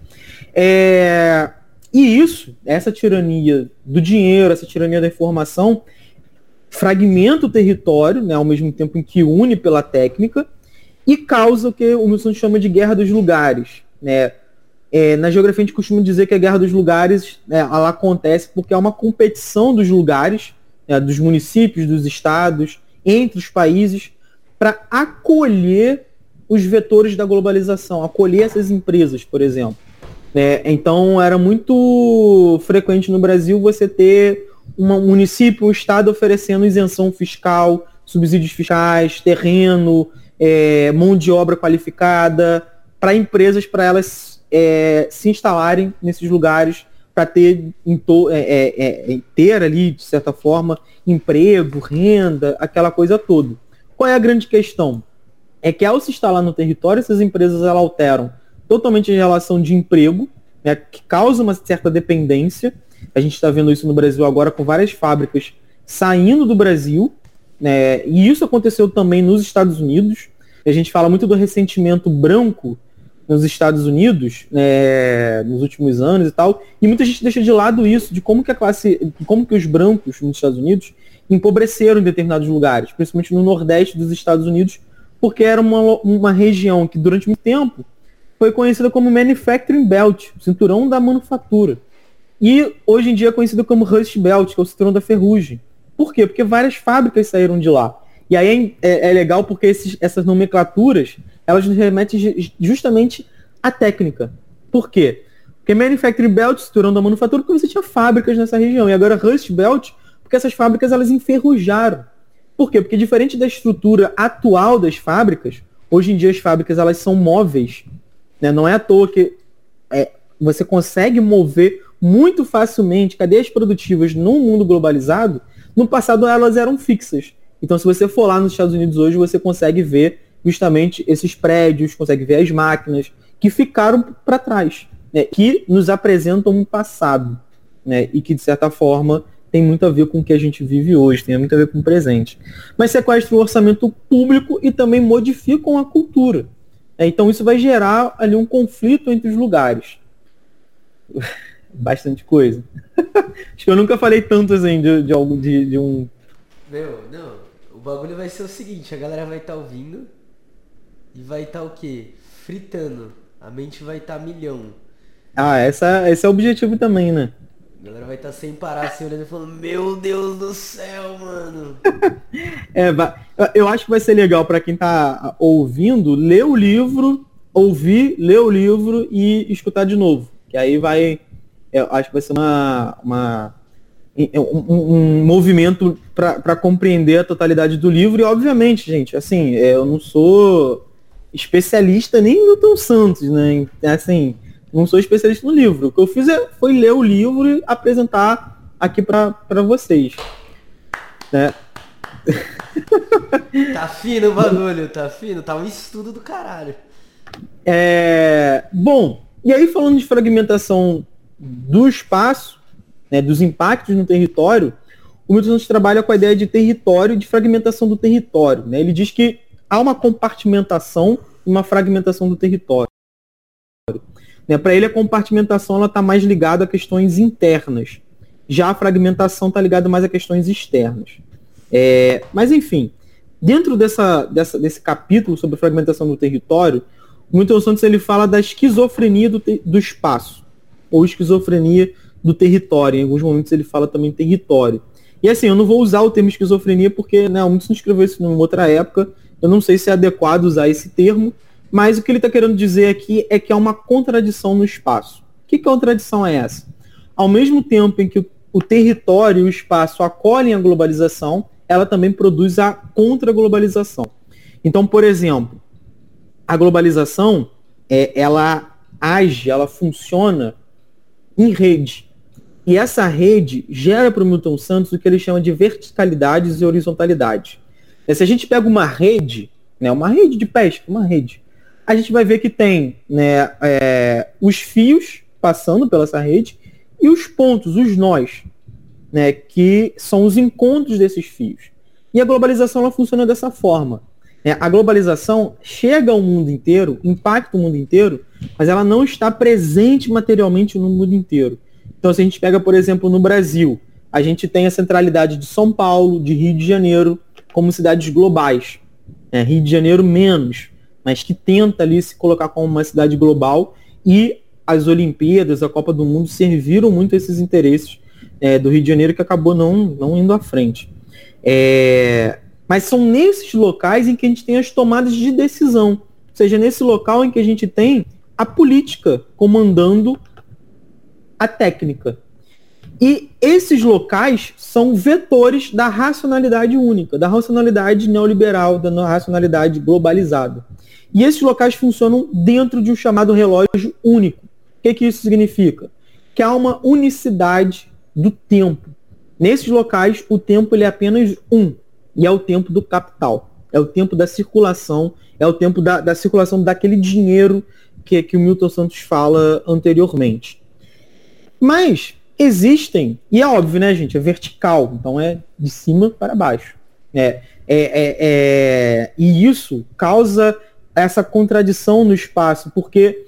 É, e isso, essa tirania do dinheiro, essa tirania da informação, fragmenta o território, né, ao mesmo tempo em que une pela técnica, e causa o que o Milton chama de guerra dos lugares. Né? É, na geografia a gente costuma dizer que a guerra dos lugares né, ela acontece porque é uma competição dos lugares, né, dos municípios, dos estados, entre os países, para acolher os vetores da globalização, acolher essas empresas, por exemplo. É, então era muito frequente no Brasil você ter um município, um estado oferecendo isenção fiscal, subsídios fiscais, terreno, é, mão de obra qualificada para empresas para elas é, se instalarem nesses lugares para ter, é, é, é, ter ali, de certa forma, emprego, renda, aquela coisa toda. Qual é a grande questão? É que ao se instalar no território, essas empresas elas alteram totalmente a relação de emprego, né, que causa uma certa dependência. A gente está vendo isso no Brasil agora com várias fábricas saindo do Brasil, né, e isso aconteceu também nos Estados Unidos. A gente fala muito do ressentimento branco nos Estados Unidos né, nos últimos anos e tal, e muita gente deixa de lado isso, de como que a classe, como que os brancos nos Estados Unidos empobreceram em determinados lugares, principalmente no nordeste dos Estados Unidos, porque era uma, uma região que durante muito tempo foi conhecida como Manufacturing Belt, cinturão da manufatura. E hoje em dia é conhecida como Rust Belt, que é o cinturão da ferrugem. Por quê? Porque várias fábricas saíram de lá. E aí é, é legal porque esses, essas nomenclaturas, elas nos remetem justamente à técnica. Por quê? Porque Manufacturing Belt, cinturão da manufatura, porque você tinha fábricas nessa região. E agora Rust Belt, porque essas fábricas elas enferrujaram. Por quê? Porque diferente da estrutura atual das fábricas, hoje em dia as fábricas elas são móveis. Né? Não é à toa que é, você consegue mover muito facilmente cadeias produtivas num mundo globalizado. No passado elas eram fixas. Então se você for lá nos Estados Unidos hoje, você consegue ver justamente esses prédios, consegue ver as máquinas que ficaram para trás, né? que nos apresentam um passado né? e que de certa forma tem muito a ver com o que a gente vive hoje, tem muito a ver com o presente. Mas sequestram o orçamento público e também modificam a cultura. É, então isso vai gerar ali um conflito entre os lugares. [LAUGHS] Bastante coisa. [LAUGHS] Acho que eu nunca falei tanto assim de, de algo de, de, um. Meu, não. O bagulho vai ser o seguinte, a galera vai estar tá ouvindo e vai estar tá o quê? Fritando. A mente vai estar tá milhão. Ah, essa, esse é o objetivo também, né? A galera vai estar tá sem parar assim olhando e falando, meu Deus do céu, mano. [LAUGHS] é, eu acho que vai ser legal para quem tá ouvindo, ler o livro, ouvir, ler o livro e escutar de novo. Que aí vai. Eu acho que vai ser uma. uma um, um movimento para compreender a totalidade do livro. E obviamente, gente, assim, é, eu não sou especialista nem Milton Santos, né? Assim, não sou especialista no livro. O que eu fiz é, foi ler o livro e apresentar aqui para vocês. Né? [LAUGHS] Tá fino o bagulho, tá fino, tá um estudo do caralho. É, bom, e aí falando de fragmentação do espaço, né, dos impactos no território, o Milton Santos trabalha com a ideia de território e de fragmentação do território. Né? Ele diz que há uma compartimentação e uma fragmentação do território. Né? Para ele, a compartimentação está mais ligada a questões internas. Já a fragmentação está ligada mais a questões externas. É, mas, enfim, dentro dessa, dessa, desse capítulo sobre fragmentação do território, o Milton Santos ele fala da esquizofrenia do, do espaço, ou esquizofrenia do território. Em alguns momentos ele fala também território. E assim, eu não vou usar o termo esquizofrenia porque né, o Milton escreveu isso numa outra época. Eu não sei se é adequado usar esse termo, mas o que ele está querendo dizer aqui é que há uma contradição no espaço. Que contradição é essa? Ao mesmo tempo em que o território e o espaço acolhem a globalização, ela também produz a contra-globalização. Então, por exemplo, a globalização, é, ela age, ela funciona em rede. E essa rede gera para o Milton Santos o que ele chama de verticalidades e horizontalidades. Se a gente pega uma rede, né, uma rede de pesca, uma rede, a gente vai ver que tem né, é, os fios passando pela essa rede e os pontos, os nós, né, que são os encontros desses fios. E a globalização ela funciona dessa forma. Né? A globalização chega ao mundo inteiro, impacta o mundo inteiro, mas ela não está presente materialmente no mundo inteiro. Então, se a gente pega, por exemplo, no Brasil, a gente tem a centralidade de São Paulo, de Rio de Janeiro, como cidades globais. Né? Rio de Janeiro menos, mas que tenta ali se colocar como uma cidade global e as Olimpíadas, a Copa do Mundo serviram muito esses interesses é, do Rio de Janeiro que acabou não, não indo à frente. É, mas são nesses locais em que a gente tem as tomadas de decisão. Ou seja, nesse local em que a gente tem a política comandando a técnica. E esses locais são vetores da racionalidade única, da racionalidade neoliberal, da racionalidade globalizada. E esses locais funcionam dentro de um chamado relógio único. O que, que isso significa? Que há uma unicidade do tempo. Nesses locais, o tempo ele é apenas um, e é o tempo do capital. É o tempo da circulação, é o tempo da, da circulação daquele dinheiro que, que o Milton Santos fala anteriormente. Mas existem, e é óbvio, né, gente? É vertical, então é de cima para baixo. É, é, é, é, e isso causa essa contradição no espaço, porque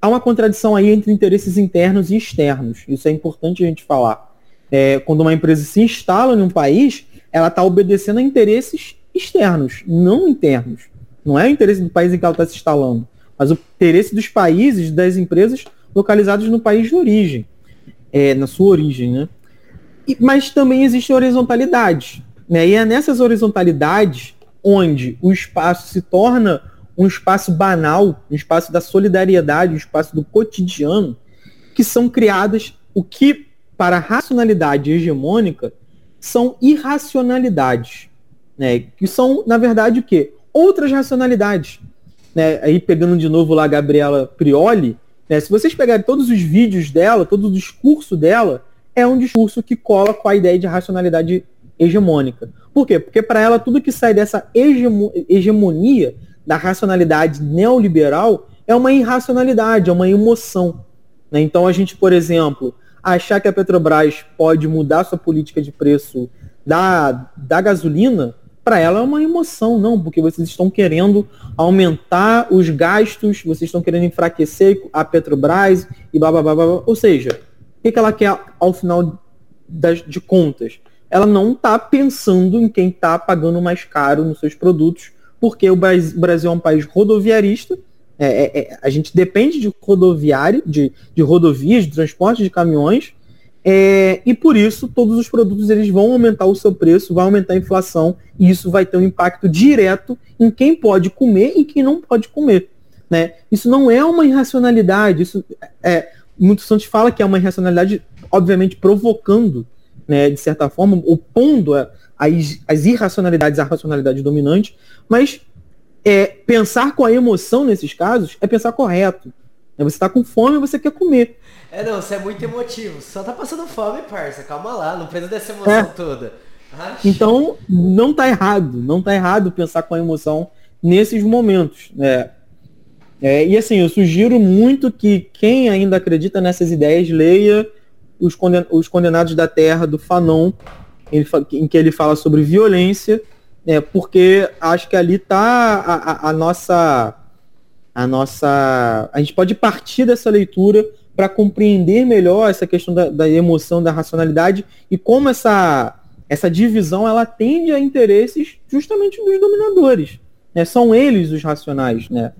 há uma contradição aí entre interesses internos e externos. Isso é importante a gente falar. É, quando uma empresa se instala em um país, ela está obedecendo a interesses externos, não internos. Não é o interesse do país em que ela está se instalando, mas o interesse dos países, das empresas localizadas no país de origem, é, na sua origem, né? E, mas também existe horizontalidade. Né? E é nessas horizontalidades onde o espaço se torna um espaço banal, um espaço da solidariedade, um espaço do cotidiano, que são criadas o que, para a racionalidade hegemônica, são irracionalidades. Né? Que são, na verdade, o quê? Outras racionalidades. Né? Aí pegando de novo lá a Gabriela Prioli, né? se vocês pegarem todos os vídeos dela, todo o discurso dela, é um discurso que cola com a ideia de racionalidade hegemônica. Por quê? Porque para ela tudo que sai dessa hegemo hegemonia da racionalidade neoliberal é uma irracionalidade, é uma emoção. Né? Então a gente, por exemplo, achar que a Petrobras pode mudar sua política de preço da, da gasolina, para ela é uma emoção, não, porque vocês estão querendo aumentar os gastos, vocês estão querendo enfraquecer a Petrobras e blá blá blá blá. Ou seja, o que ela quer ao final das, de contas? ela não está pensando em quem está pagando mais caro nos seus produtos, porque o Brasil é um país rodoviarista, é, é, é, a gente depende de rodoviário, de, de rodovias, de transporte de caminhões, é, e por isso todos os produtos eles vão aumentar o seu preço, vai aumentar a inflação, e isso vai ter um impacto direto em quem pode comer e quem não pode comer. Né? Isso não é uma irracionalidade, isso é, muito Santos fala que é uma irracionalidade, obviamente provocando né, de certa forma, opondo a, as, as irracionalidades à racionalidade dominante, mas é, pensar com a emoção nesses casos é pensar correto. Você está com fome e você quer comer. É, não, você é muito emotivo. Só tá passando fome, parça. Calma lá, não precisa dessa emoção é. toda. Então, não tá errado. Não tá errado pensar com a emoção nesses momentos. Né? É, e assim, eu sugiro muito que quem ainda acredita nessas ideias leia os, conden os Condenados da Terra, do Fanon, em, que ele fala sobre violência, né, porque acho que ali está a, a, a, nossa. A nossa. A gente pode partir dessa leitura para compreender melhor essa questão da, da, emoção, da racionalidade e como essa, essa divisão ela tende a interesses justamente dos dominadores. Né? São eles os racionais. Né?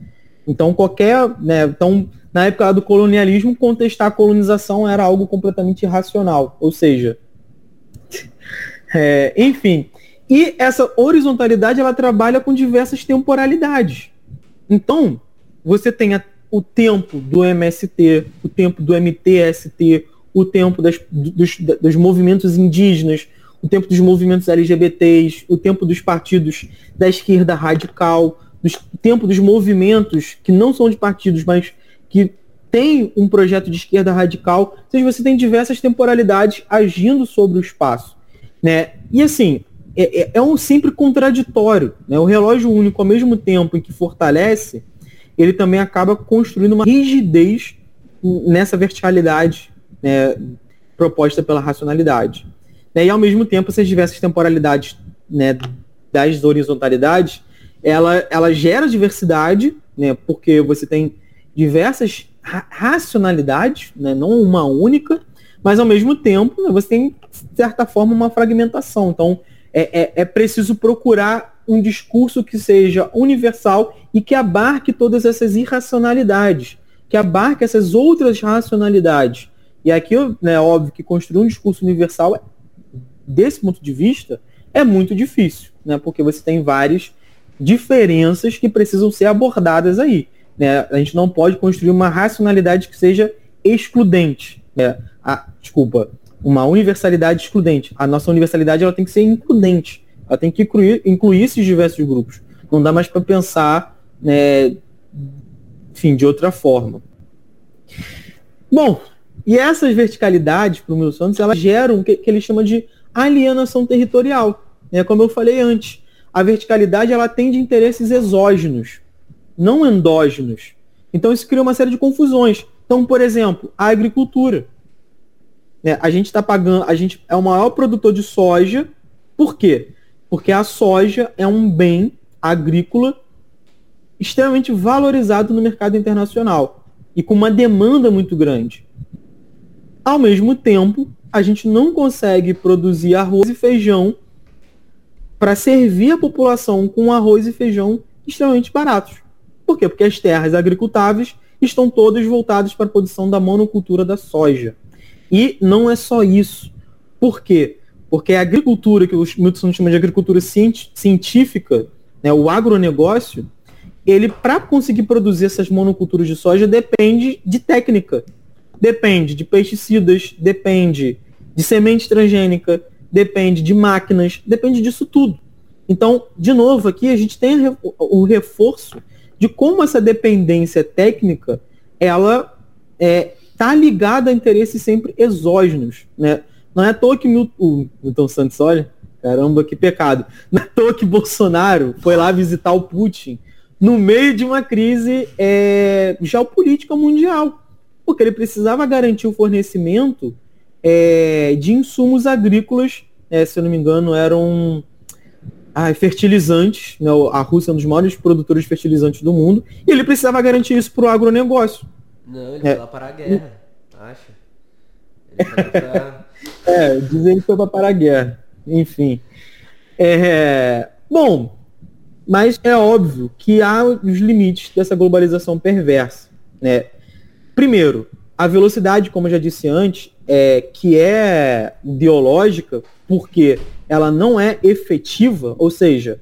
Então qualquer. Né, então, na época do colonialismo, contestar a colonização era algo completamente irracional. Ou seja, [LAUGHS] é, enfim. E essa horizontalidade ela trabalha com diversas temporalidades. Então, você tem a, o tempo do MST, o tempo do MTST, o tempo das, dos, dos movimentos indígenas, o tempo dos movimentos LGBTs, o tempo dos partidos da esquerda radical, o tempo dos movimentos que não são de partidos, mas que tem um projeto de esquerda radical, ou seja, você tem diversas temporalidades agindo sobre o espaço. Né? E assim, é, é, é um sempre contraditório. Né? O relógio único, ao mesmo tempo em que fortalece, ele também acaba construindo uma rigidez nessa verticalidade né, proposta pela racionalidade. Né? E ao mesmo tempo, essas diversas temporalidades né, das horizontalidades, ela, ela gera diversidade, né, porque você tem diversas ra racionalidades, né, não uma única, mas ao mesmo tempo né, você tem, de certa forma, uma fragmentação. Então, é, é, é, preciso procurar um discurso que seja universal e que abarque todas essas irracionalidades, que abarque essas outras racionalidades. E aqui, né, é óbvio que construir um discurso universal, desse ponto de vista, é muito difícil, né, porque você tem várias diferenças que precisam ser abordadas aí. Né? A gente não pode construir uma racionalidade que seja excludente. Né? A, desculpa, uma universalidade excludente. A nossa universalidade ela tem que ser includente. Ela tem que incluir, incluir esses diversos grupos. Não dá mais para pensar, né, enfim, de outra forma. Bom, e essas verticalidades, para o meu Santos, elas geram o que, que ele chama de alienação territorial. Né? Como eu falei antes, a verticalidade ela tem de interesses exógenos não endógenos. Então isso cria uma série de confusões. Então, por exemplo, a agricultura. Né? A gente está pagando, a gente é o maior produtor de soja. Por quê? Porque a soja é um bem agrícola extremamente valorizado no mercado internacional e com uma demanda muito grande. Ao mesmo tempo, a gente não consegue produzir arroz e feijão para servir a população com arroz e feijão extremamente baratos. Por quê? Porque as terras agricultáveis estão todas voltadas para a produção da monocultura da soja. E não é só isso. Por quê? Porque a agricultura, que o Milton chama de agricultura científica, né, o agronegócio, ele, para conseguir produzir essas monoculturas de soja, depende de técnica. Depende de pesticidas, depende de semente transgênica, depende de máquinas, depende disso tudo. Então, de novo, aqui a gente tem o reforço de como essa dependência técnica ela é, tá ligada a interesses sempre exógenos, né? Não é à toa que o Milton Santos, olha, caramba, que pecado. Não é à toa que Bolsonaro foi lá visitar o Putin no meio de uma crise é, geopolítica mundial, porque ele precisava garantir o fornecimento é, de insumos agrícolas, é, se eu não me engano, eram ah, fertilizantes, né? a Rússia é um dos maiores produtores de fertilizantes do mundo, e ele precisava garantir isso para o agronegócio. Não, ele é. foi lá para a guerra, acho. pra... é, dizem que foi para parar a guerra. Enfim. É... Bom, mas é óbvio que há os limites dessa globalização perversa. Né? Primeiro, a velocidade, como eu já disse antes, é, que é ideológica, porque ela não é efetiva, ou seja,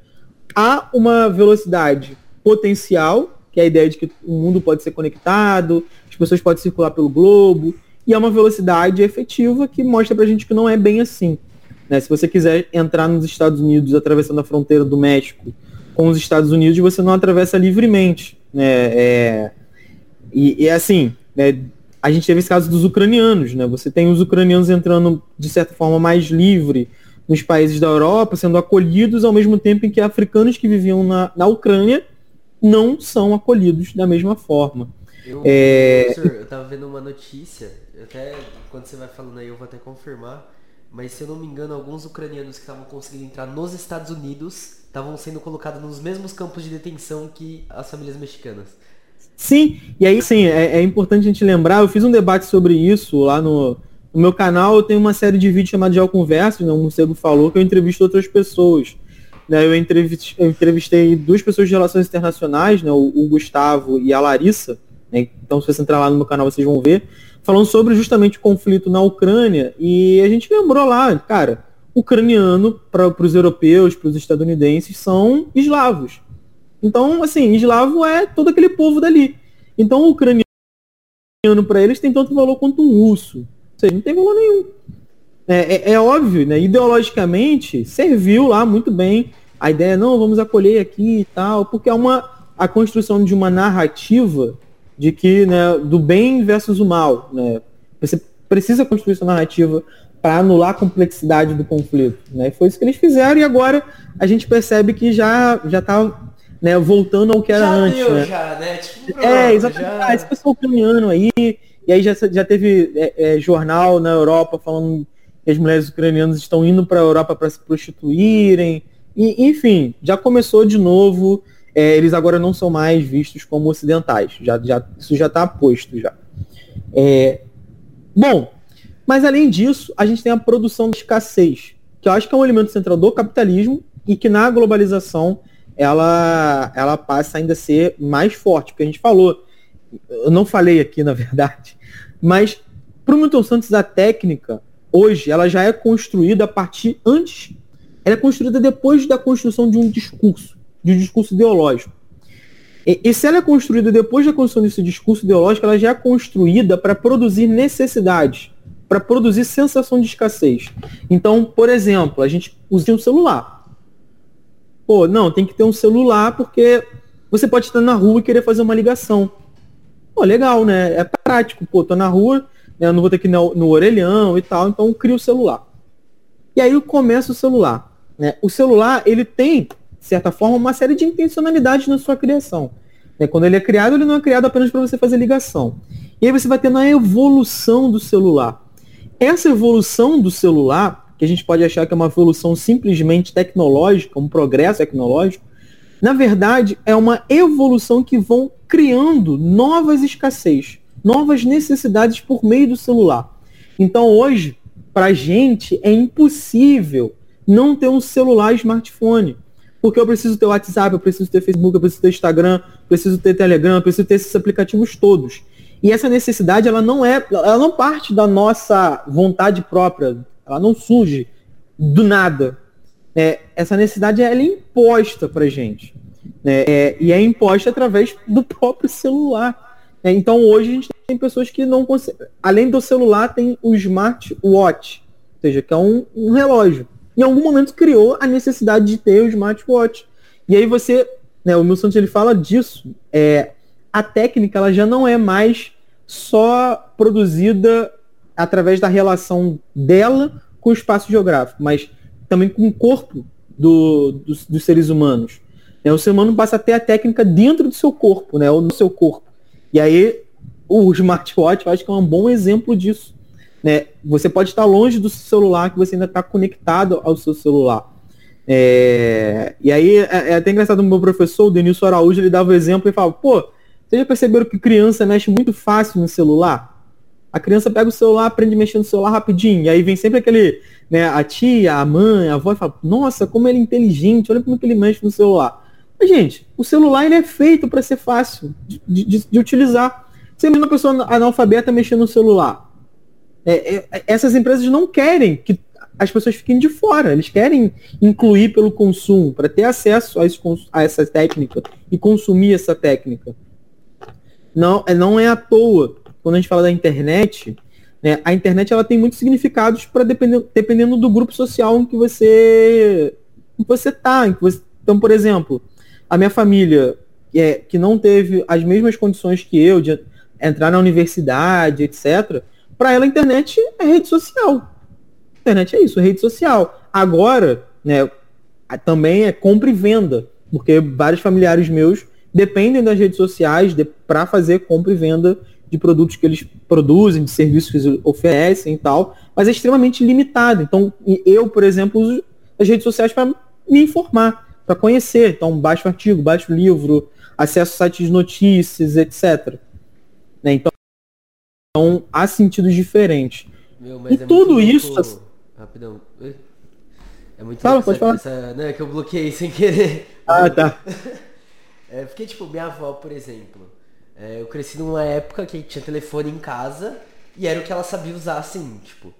há uma velocidade potencial, que é a ideia de que o mundo pode ser conectado, as pessoas podem circular pelo globo, e há uma velocidade efetiva que mostra pra gente que não é bem assim. Né? Se você quiser entrar nos Estados Unidos atravessando a fronteira do México com os Estados Unidos, você não atravessa livremente. Né? É, e, e assim, né, a gente teve esse caso dos ucranianos, né? Você tem os ucranianos entrando de certa forma mais livre nos países da Europa, sendo acolhidos ao mesmo tempo em que africanos que viviam na, na Ucrânia não são acolhidos da mesma forma. Eu, é... eu tava vendo uma notícia, até quando você vai falando aí eu vou até confirmar, mas se eu não me engano, alguns ucranianos que estavam conseguindo entrar nos Estados Unidos estavam sendo colocados nos mesmos campos de detenção que as famílias mexicanas. Sim, e aí sim, é, é, importante a gente lembrar, eu fiz um debate sobre isso lá no, no meu canal, eu tenho uma série de vídeos chamada de Conversas, né, o Morcego falou, que eu entrevisto outras pessoas. Né, eu, entrevistei, eu entrevistei duas pessoas de relações internacionais, né, o, o Gustavo e a Larissa, né, então se você entrar lá no meu canal vocês vão ver, falando sobre justamente o conflito na Ucrânia, e a gente lembrou lá, cara, ucraniano para os europeus, para os estadunidenses, são eslavos. Então, assim, eslavo é todo aquele povo dali. Então, o ucraniano para eles tem tanto valor quanto um russo. Ou seja, não tem valor nenhum. É, é, é, óbvio, né? Ideologicamente, serviu lá muito bem a ideia, não, vamos acolher aqui e tal, porque é uma a construção de uma narrativa de que, né, do bem versus o mal, né? Você precisa construir essa narrativa para anular a complexidade do conflito, né? Foi isso que eles fizeram e agora a gente percebe que já já tá né, voltando ao que era já antes. Deu, né? já, né? Tipo, é, exatamente. Já... Ah, esse pessoal ucraniano aí, e aí já, já teve é, é, jornal na Europa falando que as mulheres ucranianas estão indo para a Europa para se prostituírem. E, enfim, já começou de novo. É, eles agora não são mais vistos como ocidentais. Já, já, isso já está posto já. É, bom, mas além disso, a gente tem a produção de escassez, que eu acho que é um elemento central do capitalismo e que na globalização ela, ela passa ainda a ser mais forte, porque a gente falou, eu não falei aqui na verdade, mas para o Milton Santos a técnica, hoje, ela já é construída a partir antes, ela é construída depois da construção de um discurso, de discurso ideológico. E, e se ela é construída depois da construção desse discurso ideológico, ela já é construída para produzir necessidades, para produzir sensação de escassez. Então, por exemplo, a gente usa um celular pô, não, tem que ter um celular porque você pode estar na rua e querer fazer uma ligação. Pô, legal, né? É prático. Pô, tô na rua, né? não vou ter que ir no, no orelhão e tal, então crio o celular. E aí começa o celular. Né? O celular, ele tem, certa forma, uma série de intencionalidades na sua criação. Né? Quando ele é criado, ele não é criado apenas para você fazer ligação. E aí você vai tendo a evolução do celular. Essa evolução do celular, que a gente pode achar que é uma evolução simplesmente tecnológica, um progresso tecnológico, na verdade é uma evolução que vão criando novas escassez, novas necessidades por meio do celular. Então hoje, para a gente, é impossível não ter um celular smartphone. Porque eu preciso ter WhatsApp, eu preciso ter Facebook, eu preciso ter Instagram, preciso ter Telegram, eu preciso ter esses aplicativos todos. E essa necessidade, ela não é, ela não parte da nossa vontade própria, ela não surge do nada. É, essa necessidade ela é imposta para gente. Né? É, e é imposta através do próprio celular. É, então hoje a gente tem pessoas que não conseguem. Além do celular, tem o smartwatch, ou seja, que é um, um relógio em algum momento criou a necessidade de ter o smartwatch. E aí você, né, o Milton ele fala disso, é, a técnica ela já não é mais só produzida através da relação dela com o espaço geográfico, mas também com o corpo do, dos, dos seres humanos. É, o ser humano passa a ter a técnica dentro do seu corpo, né, ou no seu corpo. E aí o smartwatch eu acho que é um bom exemplo disso. Né? Você pode estar longe do seu celular, que você ainda está conectado ao seu celular. É... E aí é, é, até engraçado o meu professor, o Denilson Araújo, ele dava o exemplo e falava, pô, vocês já perceberam que criança mexe muito fácil no celular? A criança pega o celular, aprende a mexer no celular rapidinho. E aí vem sempre aquele, né, a tia, a mãe, a avó e fala, nossa, como ele é inteligente, olha como que ele mexe no celular. Mas, gente, o celular ele é feito para ser fácil de, de, de utilizar. Você imagina uma pessoa analfabeta mexendo no celular. É, é, essas empresas não querem que as pessoas fiquem de fora, eles querem incluir pelo consumo, para ter acesso a, esse, a, essa técnica e consumir essa técnica. Não, é, não é à toa, quando a gente fala da internet, né, a internet ela tem muitos significados para dependendo, dependendo do grupo social em que você que você tá. Você, então, por exemplo, a minha família, é, que não teve as mesmas condições que eu de entrar na universidade, etc., para ela a internet é rede social. A internet é isso, rede social. Agora, né, também é compra e venda, porque vários familiares meus dependem das redes sociais para fazer compra e venda de produtos que eles produzem, de serviços que eles oferecem e tal, mas é extremamente limitado. Então, eu, por exemplo, uso as redes sociais para me informar, para conhecer. Então, baixo artigo, baixo livro, acesso a sites de notícias, etc. Né? Então, então, há sentidos diferentes. Meu, e é tudo isso. Louco... Rapidão. É muito Fala, pode falar. Essa... Não, é que eu bloqueei sem querer. Ah, tá. [LAUGHS] é, porque, tipo, minha avó, por exemplo, é, eu cresci numa época que tinha telefone em casa e era o que ela sabia usar assim, tipo.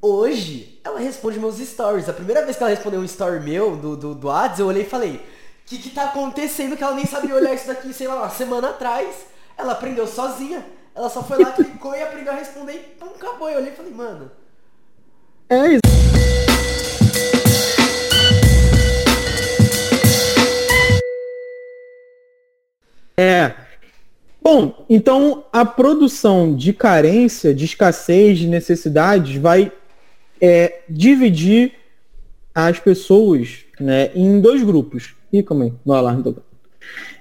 Hoje, ela responde meus stories. A primeira vez que ela respondeu um story meu do, do, do Ads, eu olhei e falei, o que que tá acontecendo que ela nem sabia olhar isso daqui, sei lá, uma semana atrás. Ela aprendeu sozinha. Ela só foi lá, clicou e aprendeu a responder e pum, acabou. Eu olhei e falei, mano. É isso. É. Bom, então a produção de carência, de escassez, de necessidades vai é, dividir as pessoas né, em dois grupos. Ih, como é? No alarme tocando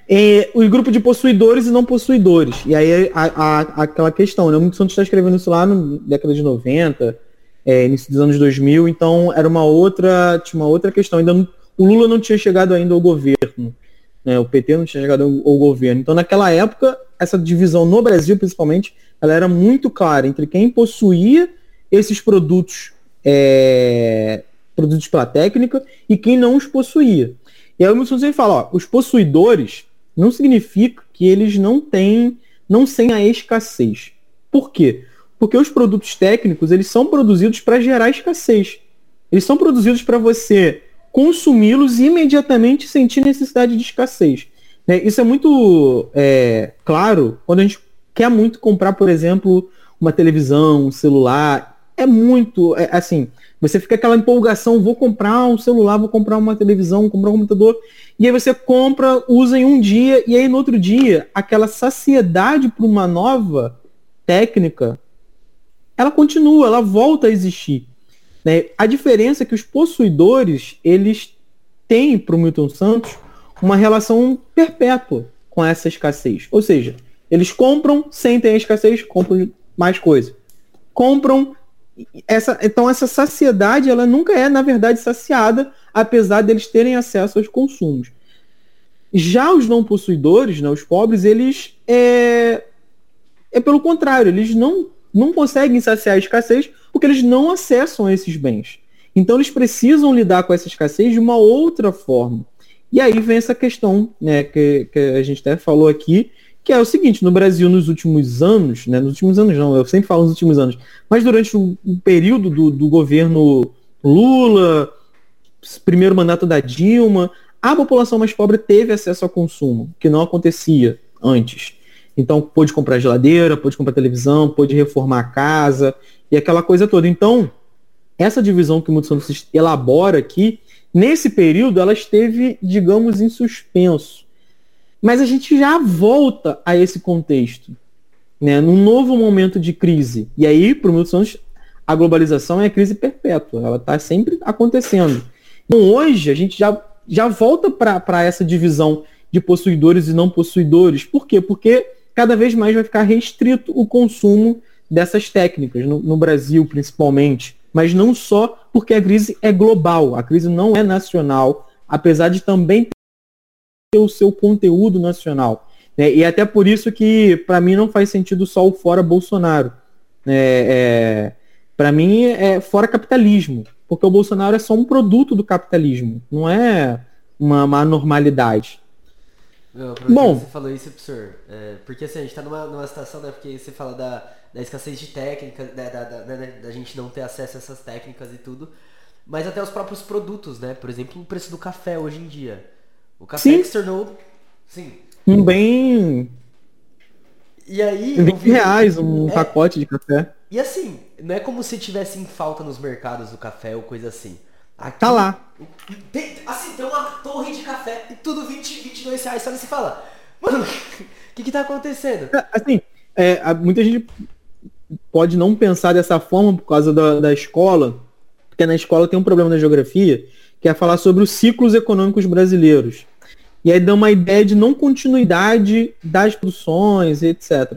é, o grupo de possuidores e não possuidores. E aí a, a, aquela questão, né? O Milton Santos está escrevendo isso lá na década de 90, é, início dos anos 2000, então era uma outra, tinha uma outra questão. Ainda não, o Lula não tinha chegado ainda ao governo, né? o PT não tinha chegado ao, ao governo. Então naquela época, essa divisão no Brasil principalmente, ela era muito clara entre quem possuía esses produtos, é, produtos pela técnica, e quem não os possuía. E aí o Milton sempre fala, ó, os possuidores não significa que eles não têm, não têm a escassez. Por quê? Porque os produtos técnicos, eles são produzidos para gerar escassez. Eles são produzidos para você consumi-los e imediatamente sentir necessidade de escassez. Né? Isso é muito é, claro quando a gente quer muito comprar, por exemplo, uma televisão, um celular. É muito, é, assim, você fica aquela empolgação, vou comprar um celular, vou comprar uma televisão, vou comprar um computador. E aí você compra, usa em um dia, e aí no outro dia, aquela saciedade para uma nova técnica, ela continua, ela volta a existir. Né? A diferença é que os possuidores, eles têm para o Milton Santos uma relação perpétua com essa escassez. Ou seja, eles compram sem ter a escassez, compram mais coisa. Compram essa, então essa saciedade ela nunca é na verdade saciada, apesar deles terem acesso aos consumos. Já os não possuidores, né, os pobres, eles é, é pelo contrário, eles não, não conseguem saciar a escassez porque eles não acessam esses bens. Então eles precisam lidar com essa escassez de uma outra forma. E aí vem essa questão né, que, que a gente até falou aqui, que é o seguinte, no Brasil, nos últimos anos, né, nos últimos anos não, eu sempre falo nos últimos anos, mas durante o, período do, do governo Lula, primeiro mandato da Dilma, a população mais pobre teve acesso ao consumo, que não acontecia antes. Então, pôde comprar geladeira, pôde comprar televisão, pôde reformar a casa e aquela coisa toda. Então, essa divisão que o Mundo Santos elabora aqui, nesse período, ela esteve, digamos, em suspenso. Mas a gente já volta a esse contexto, né, num novo momento de crise. E aí, para o Milton Santos, a globalização é a crise perpétua, ela está sempre acontecendo. Então, hoje, a gente já, já volta para essa divisão de possuidores e não possuidores. Por quê? Porque cada vez mais vai ficar restrito o consumo dessas técnicas, no, no Brasil principalmente mas não só porque a crise é global, a crise não é nacional, apesar de também ter o seu conteúdo nacional. Né? E até por isso que, para mim, não faz sentido só o fora Bolsonaro. É, é, para mim, é fora capitalismo, porque o Bolsonaro é só um produto do capitalismo, não é uma, uma normalidade. Bom, você falou isso, professor, é, porque assim, a gente está numa, numa situação, né, porque você fala da, da escassez de técnicas, da, da, da, né, da, gente não ter acesso a essas técnicas e tudo, mas até os próprios produtos, né? Por exemplo, o preço do café hoje em dia. O café sim. se tornou, sim, um bem e aí, 20 vi... reais um é... pacote de café. E assim, não é como se tivesse em falta nos mercados do café ou coisa assim. Aqui, tá lá. Tem, assim, tem uma torre de café e tudo 20, 22 reais. Sabe, você fala, mano, [LAUGHS] o que que tá acontecendo? É, assim, é, muita gente pode não pensar dessa forma por causa da, da escola, porque na escola tem um problema na geografia, que é falar sobre os ciclos econômicos brasileiros. E aí dá uma ideia de não continuidade das produções, etc.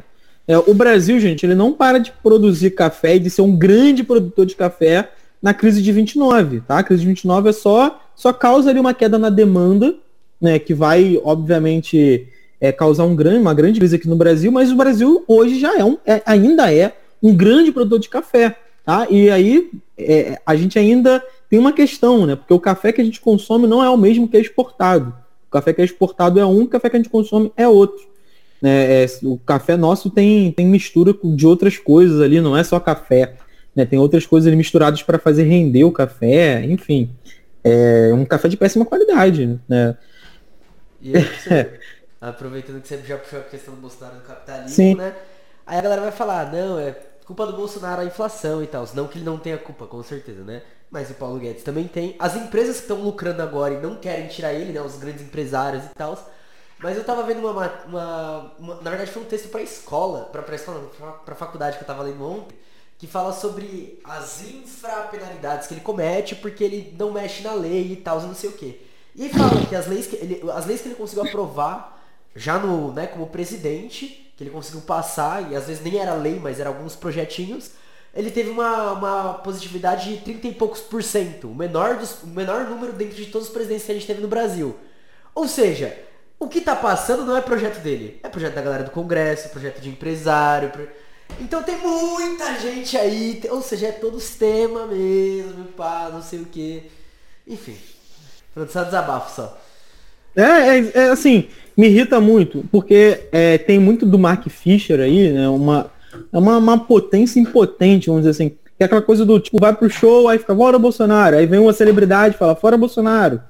É, o Brasil, gente, ele não para de produzir café e de ser um grande produtor de café na crise de 29, tá? A crise de 29 é só, só causa ali uma queda na demanda, né, que vai, obviamente, é, causar um grande, uma grande crise aqui no Brasil, mas o Brasil hoje já é, um, é ainda é um grande produtor de café. Tá? E aí é, a gente ainda tem uma questão, né? Porque o café que a gente consome não é o mesmo que é exportado. O café que é exportado é um, o café que a gente consome é outro. É, é, o café nosso tem, tem mistura de outras coisas ali, não é só café. Né? Tem outras coisas ali misturadas para fazer render o café, enfim. É um café de péssima qualidade. Né? E aí, [LAUGHS] aproveitando que você já puxou a questão do Bolsonaro do capitalismo, Sim. né? Aí a galera vai falar, não, é culpa do Bolsonaro a inflação e tal. Não que ele não tenha culpa, com certeza, né? Mas o Paulo Guedes também tem. As empresas que estão lucrando agora e não querem tirar ele, né? Os grandes empresários e tal. Mas eu tava vendo uma, uma, uma, Na verdade foi um texto pra escola, pra, pra escola, pra, pra faculdade que eu tava lendo ontem, que fala sobre as infrapenalidades que ele comete porque ele não mexe na lei e tal, não sei o quê. E fala que as leis que ele, as leis que ele conseguiu aprovar já no, né, como presidente, que ele conseguiu passar, e às vezes nem era lei, mas eram alguns projetinhos, ele teve uma, uma positividade de 30 e poucos por cento, o menor, dos, o menor número dentro de todos os presidentes que a gente teve no Brasil. Ou seja, o que tá passando não é projeto dele, é projeto da galera do Congresso, projeto de empresário. Pro... Então tem muita gente aí, ou seja, é todo o sistema mesmo, pá, não sei o que. Enfim, pronto, só desabafo só. É, é, é, assim, me irrita muito, porque é, tem muito do Mark Fisher aí, né? Uma, é uma, uma potência impotente, vamos dizer assim. Que é aquela coisa do tipo, vai pro show, aí fica fora Bolsonaro, aí vem uma celebridade fala fora Bolsonaro.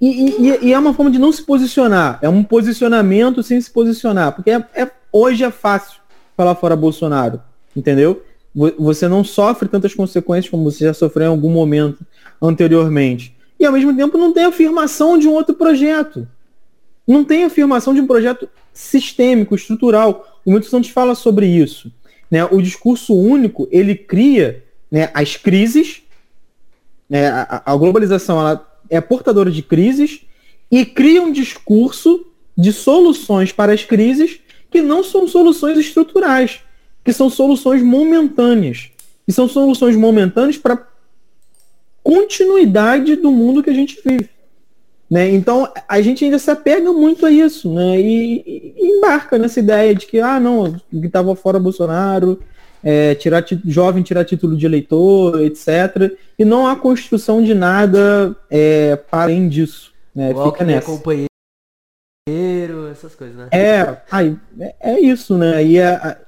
E, e, e, é uma forma de não se posicionar. É um posicionamento sem se posicionar. Porque é, é, hoje é fácil falar fora Bolsonaro. Entendeu? Você não sofre tantas consequências como você já sofreu em algum momento anteriormente. E ao mesmo tempo não tem afirmação de um outro projeto. Não tem afirmação de um projeto sistêmico, estrutural. O Milton Santos fala sobre isso. Né? O discurso único, ele cria né, as crises, né, a, a globalização ela é portadora de crises, e cria um discurso de soluções para as crises que não são soluções estruturais, que são soluções momentâneas. E são soluções momentâneas para continuidade do mundo que a gente vive. Né? Então a gente ainda se apega muito a isso né? e, e embarca nessa ideia de que, ah, não, que estava fora Bolsonaro, é, tirar jovem tirar título de eleitor, etc. E não há construção de nada é, para além disso. Né? O Fica nessa. companheiro, essas coisas, né? É, aí, é, é isso, né? E é,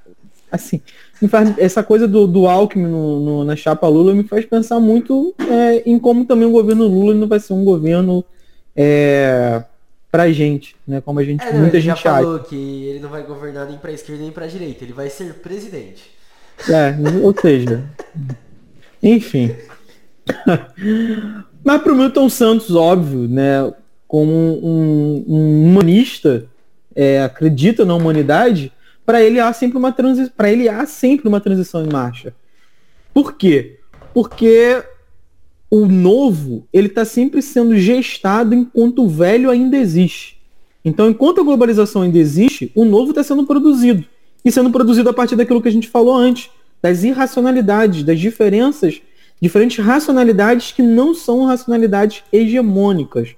assim, faz, essa coisa do, do Alckmin no, no, na chapa Lula me faz pensar muito é, em como também o governo Lula não vai ser um governo é, pra gente, né? Como a gente, é, não, muita gente já falou acha. que ele não vai governar nem pra esquerda nem pra direita, ele vai ser presidente. É, ou seja, enfim. [LAUGHS] Mas para o Milton Santos, óbvio, né, como um, um humanista, é, acredita na humanidade, para ele há sempre uma transi para ele há sempre uma transição em marcha. Por quê? Porque o novo ele está sempre sendo gestado enquanto o velho ainda existe. Então, enquanto a globalização ainda existe, o novo está sendo produzido e sendo produzido a partir daquilo que a gente falou antes, das irracionalidades, das diferenças, diferentes racionalidades que não são racionalidades hegemônicas.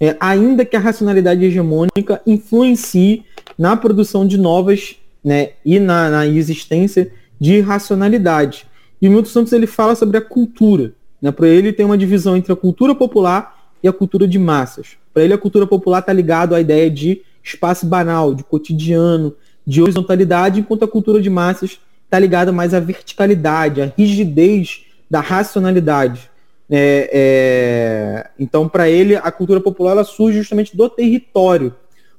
É, ainda que a racionalidade hegemônica influencie na produção de novas né, e na, na existência de irracionalidade. E o Milton Santos ele fala sobre a cultura. Né? Para ele tem uma divisão entre a cultura popular e a cultura de massas. Para ele a cultura popular está ligado à ideia de espaço banal, de cotidiano, de horizontalidade, enquanto a cultura de massas está ligada mais à verticalidade, à rigidez da racionalidade. É, é... Então, para ele, a cultura popular surge justamente do território,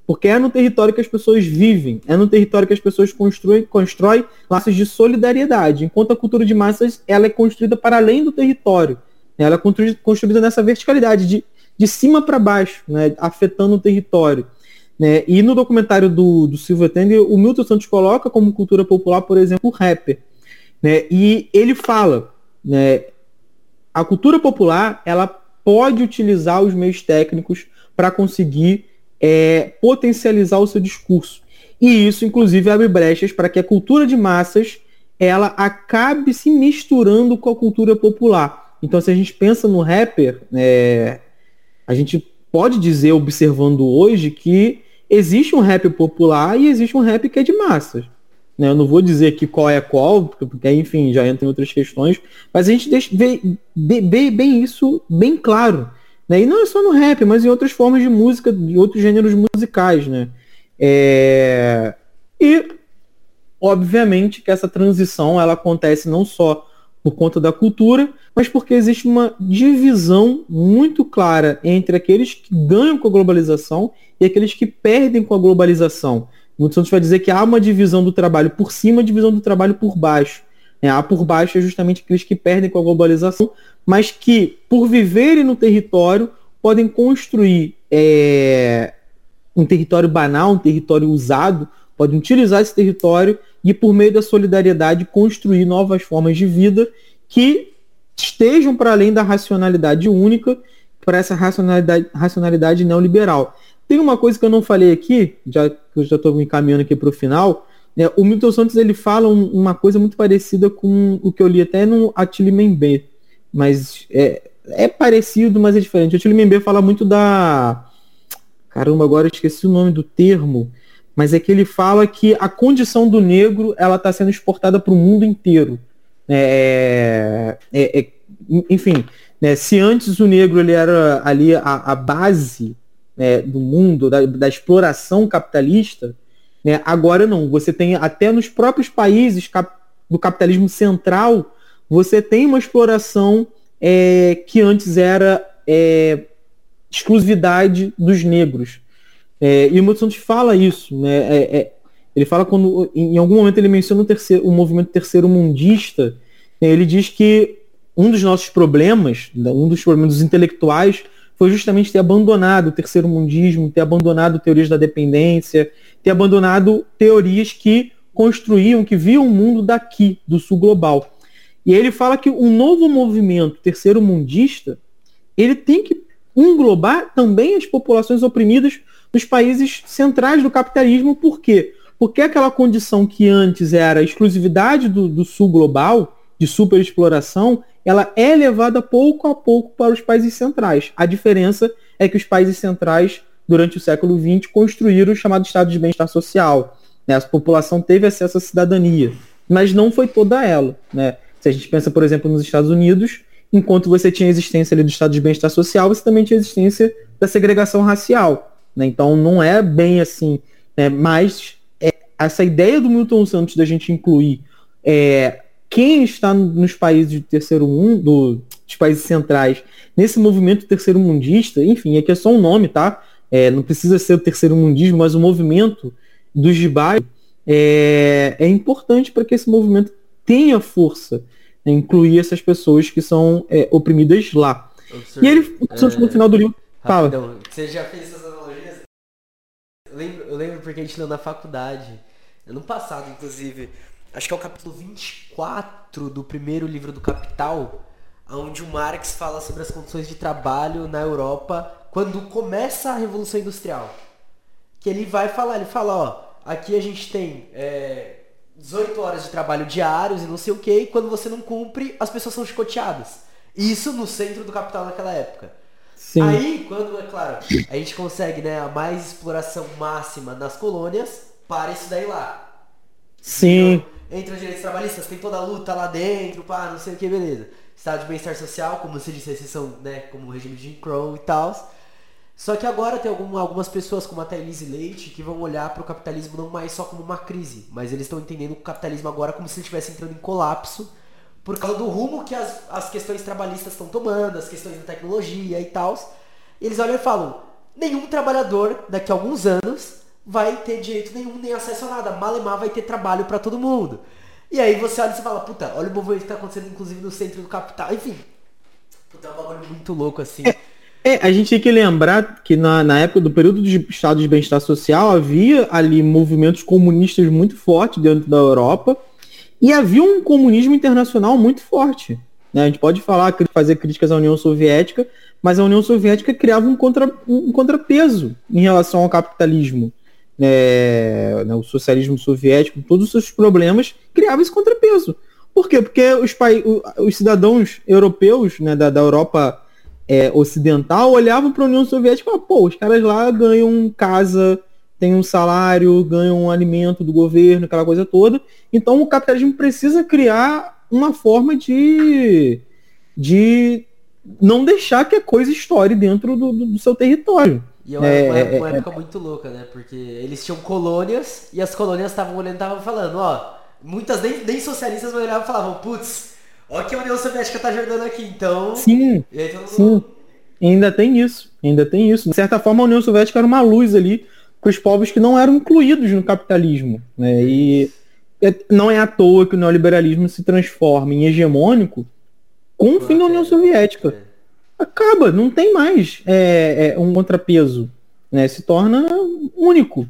porque é no território que as pessoas vivem, é no território que as pessoas constroem, constroem laços de solidariedade, enquanto a cultura de massas ela é construída para além do território. Ela é construída nessa verticalidade, de, de cima para baixo, né, afetando o território. Né? E no documentário do, do Silvio Tende, o Milton Santos coloca como cultura popular, por exemplo, o rapper. Né? E ele fala, né, a cultura popular ela pode utilizar os meios técnicos para conseguir é, potencializar o seu discurso. E isso, inclusive, abre brechas para que a cultura de massas ela acabe se misturando com a cultura popular. Então, se a gente pensa no rapper, é, a gente pode dizer, observando hoje, que existe um rap popular e existe um rap que é de massas. Né? Eu não vou dizer aqui qual é qual, porque enfim, já entra em outras questões, mas a gente deixa, vê, vê bem isso bem claro. Né? E não é só no rap, mas em outras formas de música, de outros gêneros musicais. Né? É... E, obviamente, que essa transição ela acontece não só por conta da cultura, mas porque existe uma divisão muito clara entre aqueles que ganham com a globalização e aqueles que perdem com a globalização. O Santos vai dizer que há uma divisão do trabalho por cima, divisão do trabalho por baixo. É, a por baixo é justamente aqueles que perdem com a globalização, mas que, por viverem no território, podem construir é, um território banal, um território usado, podem utilizar esse território e, por meio da solidariedade, construir novas formas de vida que estejam para além da racionalidade única, para essa racionalidade, racionalidade neoliberal. Tem uma coisa que eu não falei aqui, já que eu já estou encaminhando aqui para o final. Né, o Milton Santos ele fala um, uma coisa muito parecida com o que eu li até no Attili Membe, mas é, é parecido, mas é diferente. O Attili Membe fala muito da... Caramba, agora eu esqueci o nome do termo, mas é que ele fala que a condição do negro ela está sendo exportada para o mundo inteiro. É, é, é, enfim, né, se antes o negro ele era ali a, a base né, do mundo, da, da exploração capitalista, né, agora não. Você tem até nos próprios países cap, do capitalismo central, você tem uma exploração é, que antes era é, exclusividade dos negros. É, e o Milton fala isso, né? É, é, ele fala quando, em algum momento ele menciona o, terceiro, o movimento terceiro mundista, né? ele diz que um dos nossos problemas, um dos problemas dos intelectuais, foi justamente ter abandonado o terceiro mundismo, ter abandonado teorias da dependência, ter abandonado teorias que construíam, que viam o mundo daqui, do sul global. E ele fala que o novo movimento terceiro mundista, ele tem que englobar também as populações oprimidas nos países centrais do capitalismo. Por quê? Porque aquela condição que antes era exclusividade do, do sul global, de superexploração, ela é levada pouco a pouco para os países centrais. A diferença é que os países centrais, durante o século XX, construíram o chamado estado de bem-estar social. Né? A população teve acesso à cidadania, mas não foi toda ela. Né? Se a gente pensa, por exemplo, nos Estados Unidos, enquanto você tinha a existência ali do estado de bem-estar social, você também tinha a existência da segregação racial. Né? Então não é bem assim. Né? Mas é, essa ideia do Milton Santos da gente incluir é, quem está nos países de terceiro mundo, dos países centrais, nesse movimento terceiro mundista, enfim, aqui é só um nome, tá? É, não precisa ser o terceiro mundismo, mas o movimento dos gibais é, é importante para que esse movimento tenha força, né, incluir essas pessoas que são é, oprimidas lá. e ele, é, no final do livro, fala. Você já fez essas analogias? Eu lembro, eu lembro porque a gente leu na faculdade, ano passado, inclusive, acho que é o capítulo 24 do primeiro livro do Capital, onde o Marx fala sobre as condições de trabalho na Europa quando começa a Revolução Industrial. Que ele vai falar, ele fala, ó, aqui a gente tem é, 18 horas de trabalho diários e não sei o que, e quando você não cumpre, as pessoas são chicoteadas. Isso no centro do capital naquela época. Sim. Aí, quando, é claro, a gente consegue né, a mais exploração máxima nas colônias, para isso daí lá. Sim. Então, entre os direitos trabalhistas, tem toda a luta lá dentro, pá, não sei o que, beleza. Estado de bem-estar social, como você disse, exceção, né, como o regime de Crow e tal. Só que agora tem algum, algumas pessoas como a Thailise Leite que vão olhar para o capitalismo não mais só como uma crise, mas eles estão entendendo o capitalismo agora como se ele estivesse entrando em colapso por causa do rumo que as, as questões trabalhistas estão tomando, as questões da tecnologia e tal. Eles olham e falam: nenhum trabalhador daqui a alguns anos vai ter direito nenhum nem acesso a nada. Malemar vai ter trabalho para todo mundo. E aí você olha e fala: puta, olha o movimento que está acontecendo inclusive no centro do capital. Enfim, puta, é um bagulho muito louco assim. É é, a gente tem que lembrar que na, na época do período de estado de bem-estar social havia ali movimentos comunistas muito fortes dentro da Europa e havia um comunismo internacional muito forte. Né? A gente pode falar, fazer críticas à União Soviética, mas a União Soviética criava um, contra, um contrapeso em relação ao capitalismo. É, né, o socialismo soviético, todos os seus problemas, criava esse contrapeso. Por quê? Porque os, os cidadãos europeus né, da, da Europa é, ocidental olhavam para a União Soviética e falavam, pô, os caras lá ganham casa, têm um salário, ganham um alimento do governo, aquela coisa toda. Então o capitalismo precisa criar uma forma de, de não deixar que a coisa estoure dentro do, do, do seu território. E é uma, é, uma, é, época é, muito louca, né? Porque eles tinham colônias e as colônias estavam olhando e estavam falando, ó, muitas nem, nem socialistas olhavam e falavam, putz, Olha que a União Soviética tá jogando aqui, então. Sim. Sim. Ainda tem isso. Ainda tem isso. De certa forma, a União Soviética era uma luz ali para os povos que não eram incluídos no capitalismo. Né? E é, não é à toa que o neoliberalismo se transforma em hegemônico com o fim da União Soviética. Acaba, não tem mais é, é, um contrapeso. Né? Se torna único.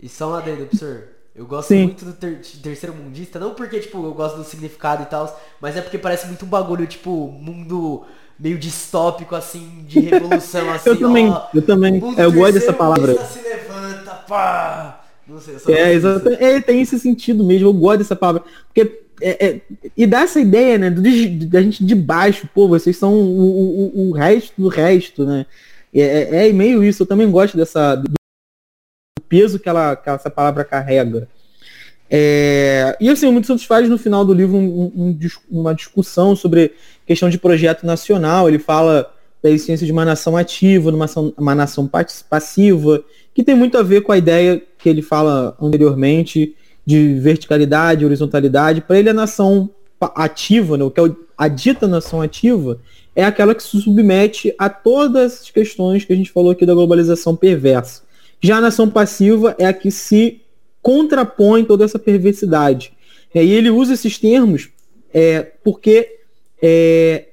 E só um adendo, professor. Eu gosto Sim. muito do ter terceiro mundista, não porque, tipo, eu gosto do significado e tal, mas é porque parece muito um bagulho, tipo, mundo meio distópico, assim, de revolução, [LAUGHS] assim, eu também, ó, eu também, eu gosto dessa palavra. se levanta, pá! Não sei, é, exatamente, é, tem esse sentido mesmo, eu gosto dessa palavra, porque é, é, e dá essa ideia, né, da gente de baixo, pô, vocês são o, o, o resto do resto, né, é, é, é meio isso, eu também gosto dessa, do peso que, ela, que essa palavra carrega. É, e assim, o Muito Santos faz no final do livro um, um, uma discussão sobre questão de projeto nacional. Ele fala da existência de uma nação ativa, uma, uma nação passiva, que tem muito a ver com a ideia que ele fala anteriormente de verticalidade, horizontalidade. Para ele, a nação ativa, né, o que é a dita nação ativa, é aquela que se submete a todas as questões que a gente falou aqui da globalização perversa. Já a nação passiva é a que se contrapõe toda essa perversidade. E ele usa esses termos é, porque é,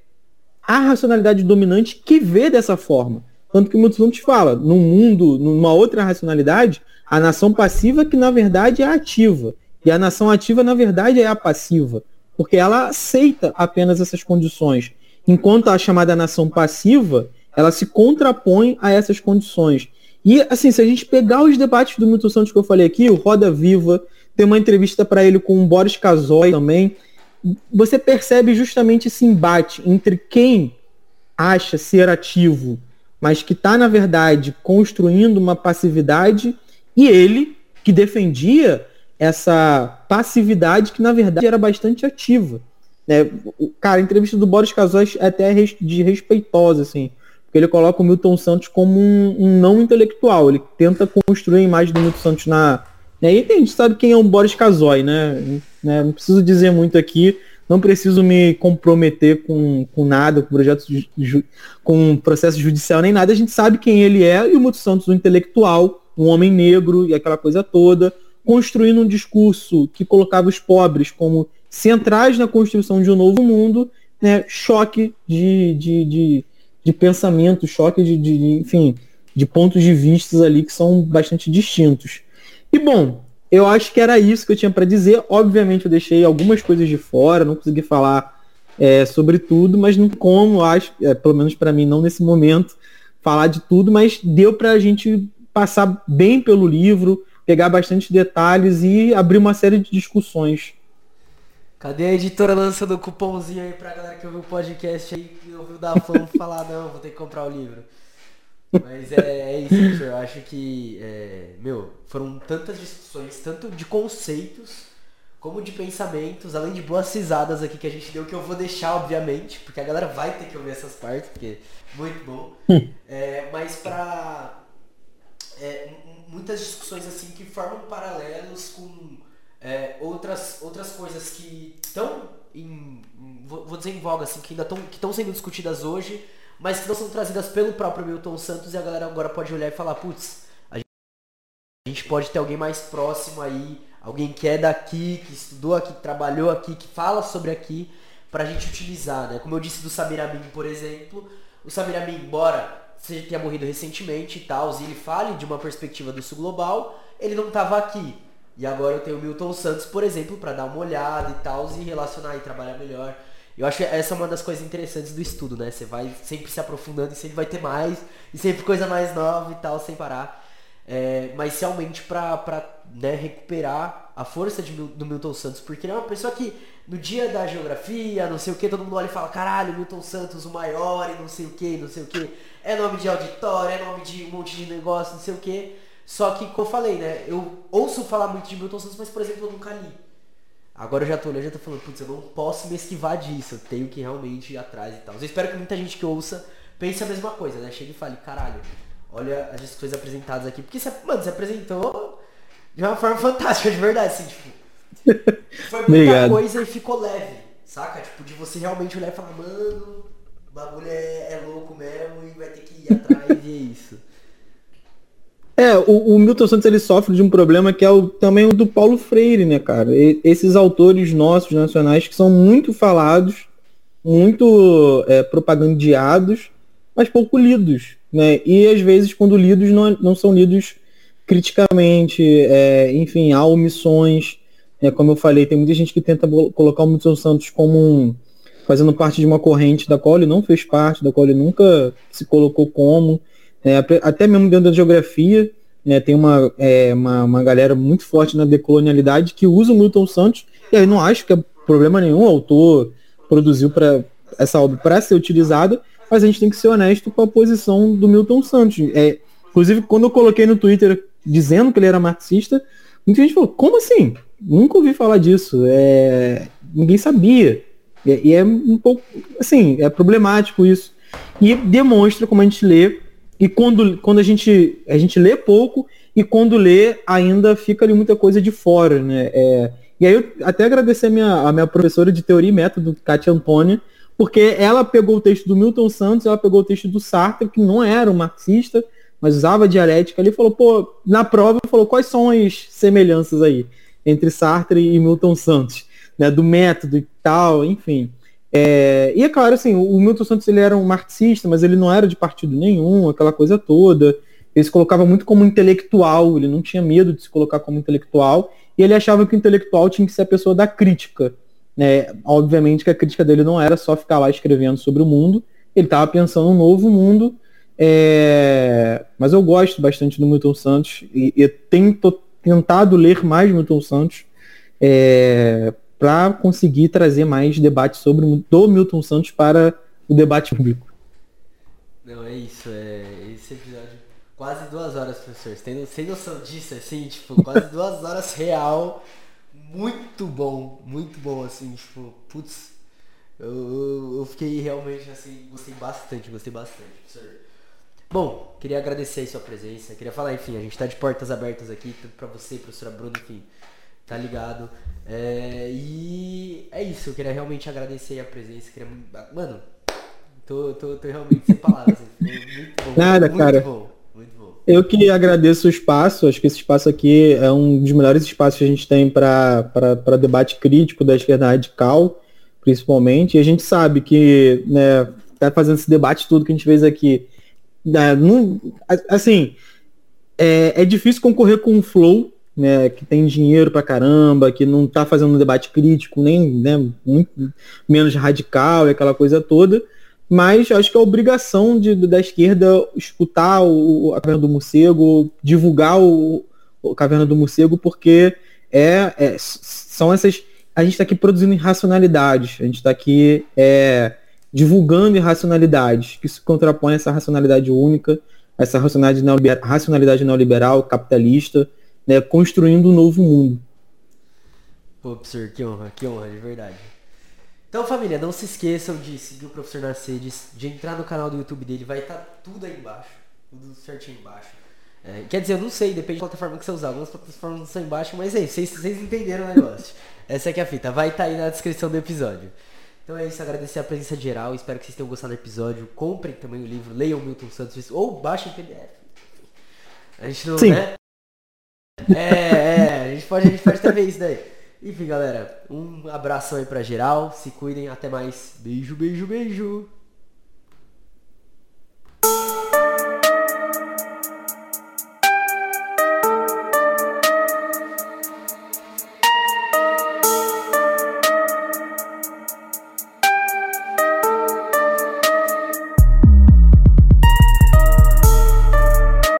a racionalidade dominante que vê dessa forma. Tanto que muitos te fala, num mundo, numa outra racionalidade, a nação passiva que na verdade é ativa. E a nação ativa, na verdade, é a passiva. Porque ela aceita apenas essas condições. Enquanto a chamada nação passiva, ela se contrapõe a essas condições. E, assim, se a gente pegar os debates do Milton Santos que eu falei aqui, o Roda Viva, tem uma entrevista para ele com o Boris Casoy também, você percebe justamente esse embate entre quem acha ser ativo, mas que está, na verdade, construindo uma passividade, e ele, que defendia essa passividade que, na verdade, era bastante ativa. Né? Cara, a entrevista do Boris Casoy é até de respeitosa, assim, porque ele coloca o Milton Santos como um, um não intelectual, ele tenta construir a imagem do Milton Santos na... Né? E a gente sabe quem é o Boris Casoy, né? né? Não preciso dizer muito aqui, não preciso me comprometer com, com nada, com projeto ju, com processo judicial nem nada. A gente sabe quem ele é e o Milton Santos, um intelectual, um homem negro e aquela coisa toda, construindo um discurso que colocava os pobres como centrais na construção de um novo mundo, né? choque de, de, de, de pensamento, choque de, de, enfim, de pontos de vista ali que são bastante distintos. E bom, eu acho que era isso que eu tinha para dizer. Obviamente eu deixei algumas coisas de fora, não consegui falar é, sobre tudo, mas não como, acho, é, pelo menos para mim, não nesse momento, falar de tudo, mas deu para a gente passar bem pelo livro, pegar bastante detalhes e abrir uma série de discussões. Cadê a editora lançando o cupomzinho aí pra galera que ouviu o podcast aí, que ouviu da fã falar, não, vou ter que comprar o livro. Mas é, é isso, eu acho que, é, meu, foram tantas discussões, tanto de conceitos como de pensamentos, além de boas risadas aqui que a gente deu, que eu vou deixar, obviamente, porque a galera vai ter que ouvir essas partes, porque é muito bom. é, mas pra. É, muitas discussões assim que formam paralelos com é, outras, outras coisas que estão em. Vou dizer em voga, assim, que ainda estão sendo discutidas hoje mas que não são trazidas pelo próprio Milton Santos e a galera agora pode olhar e falar, putz, a gente pode ter alguém mais próximo aí, alguém que é daqui, que estudou aqui, que trabalhou aqui, que fala sobre aqui, pra gente utilizar, né? Como eu disse do Samir Amin, por exemplo, o Samir Amin, embora seja tenha morrido recentemente e tal, e ele fale de uma perspectiva do sul global, ele não estava aqui. E agora eu tenho o Milton Santos, por exemplo, para dar uma olhada e tal, e relacionar e trabalhar melhor. Eu acho que essa é uma das coisas interessantes do estudo, né? Você vai sempre se aprofundando e sempre vai ter mais, e sempre coisa mais nova e tal, sem parar. É, mas realmente pra né, recuperar a força de, do Milton Santos, porque ele é uma pessoa que no dia da geografia, não sei o que, todo mundo olha e fala, caralho, Milton Santos, o maior e não sei o que, não sei o que. É nome de auditório, é nome de um monte de negócio, não sei o que. Só que, como eu falei, né, eu ouço falar muito de Milton Santos, mas, por exemplo, eu nunca li. Agora eu já tô olhando, já tô falando, putz, eu não posso me esquivar disso, eu tenho que realmente ir atrás e tal. Eu espero que muita gente que ouça pense a mesma coisa, né? Chegue e fale, caralho, olha as coisas apresentadas aqui. Porque, você, mano, você apresentou de uma forma [LAUGHS] fantástica, de verdade, assim, tipo. [LAUGHS] Foi muita Obrigado. coisa e ficou leve, saca? Tipo, de você realmente olhar e falar, mano, o bagulho é, é louco mesmo e vai ter que ir atrás e [LAUGHS] é isso. É, o, o, Milton Santos ele sofre de um problema que é o, também o do Paulo Freire, né, cara? E, esses autores nossos, nacionais, que são muito falados, muito é, propagandeados, mas pouco lidos, né? E às vezes, quando lidos, não, não são lidos criticamente, é, enfim, há omissões. É, como eu falei, tem muita gente que tenta colocar o Milton Santos como um, fazendo parte de uma corrente da qual ele não fez parte, da qual ele nunca se colocou como. É, até mesmo dentro da geografia, né, tem uma, é, uma, uma, galera muito forte na decolonialidade que usa o Milton Santos, e aí não acho que é problema nenhum, o autor produziu para essa obra para ser utilizada, mas a gente tem que ser honesto com a posição do Milton Santos. É, inclusive, quando eu coloquei no Twitter dizendo que ele era marxista, muita gente falou, como assim? Nunca ouvi falar disso. É, ninguém sabia. E, e é um pouco, assim, é problemático isso. E demonstra, como a gente lê, e quando, quando a, gente, a gente lê pouco e quando lê ainda fica ali muita coisa de fora, né? É, e aí eu até agradecer a minha, a minha professora de teoria e método, Kátia Antônia, porque ela pegou o texto do Milton Santos, ela pegou o texto do Sartre, que não era um marxista, mas usava dialética ali, falou, pô, na prova falou quais são as semelhanças aí entre Sartre e Milton Santos, né? Do método e tal, enfim. É, e é claro, assim, o Milton Santos ele era um marxista, mas ele não era de partido nenhum, aquela coisa toda. Ele se colocava muito como intelectual, ele não tinha medo de se colocar como intelectual, e ele achava que o intelectual tinha que ser a pessoa da crítica. Né? Obviamente que a crítica dele não era só ficar lá escrevendo sobre o mundo, ele estava pensando um novo mundo, É, mas eu gosto bastante do Milton Santos e, e tenho tentado ler mais Milton Santos é, para conseguir trazer mais debate sobre do Milton Santos para o debate público. Não, é isso. É, esse episódio quase duas horas, professor. Você tem, sem noção disso, assim, tipo, quase [LAUGHS] duas horas real. Muito bom, muito bom, assim, tipo, putz. Eu, eu, fiquei realmente assim, gostei bastante, gostei bastante, professor. Bom, queria agradecer a sua presença. Queria falar, enfim, a gente tá de portas abertas aqui, pra você, professora Bruna, enfim, tá ligado? É, e é isso, eu queria realmente agradecer a presença. Queria, mano, tô, tô, tô realmente sem palavras. Assim, muito bom. Nada, muito cara. Bom, muito bom. Eu que agradeço o espaço, acho que esse espaço aqui é um dos melhores espaços que a gente tem para debate crítico da esquerda radical, principalmente. E a gente sabe que, né, tá fazendo esse debate tudo que a gente fez aqui é, não, assim, é, é difícil concorrer com o Flow, né, que tem dinheiro pra caramba, que não tá fazendo um debate crítico, nem né, muito menos radical e aquela coisa toda. Mas acho que é obrigação de, da esquerda escutar o, a Caverna do Morcego, divulgar o, o Caverna do Morcego, porque é, é, são essas. A gente está aqui produzindo irracionalidades, a gente está aqui é, divulgando irracionalidades que se contrapõem a essa racionalidade única, essa racionalidade neoliberal, racionalidade neoliberal capitalista, né, construindo um novo mundo. Pô, professor, que honra, que honra, de verdade. Então, família, não se esqueçam de seguir o professor Narcedes, de entrar no canal do YouTube dele, vai estar tá tudo aí embaixo, tudo certinho embaixo. É, quer dizer, eu não sei, depende da plataforma que você usar. Algumas plataformas não são embaixo, mas é isso, vocês, vocês entenderam o negócio. [LAUGHS] Essa é que é a fita, vai estar tá aí na descrição do episódio. Então é isso, agradecer a presença geral. Espero que vocês tenham gostado do episódio. Comprem também o livro, leiam Milton Santos ou baixem PDF. A gente não. Sim. Né? É, é, a gente pode, a gente pode até ver isso daí. Enfim, galera, um abraço aí pra geral. Se cuidem, até mais. Beijo, beijo, beijo.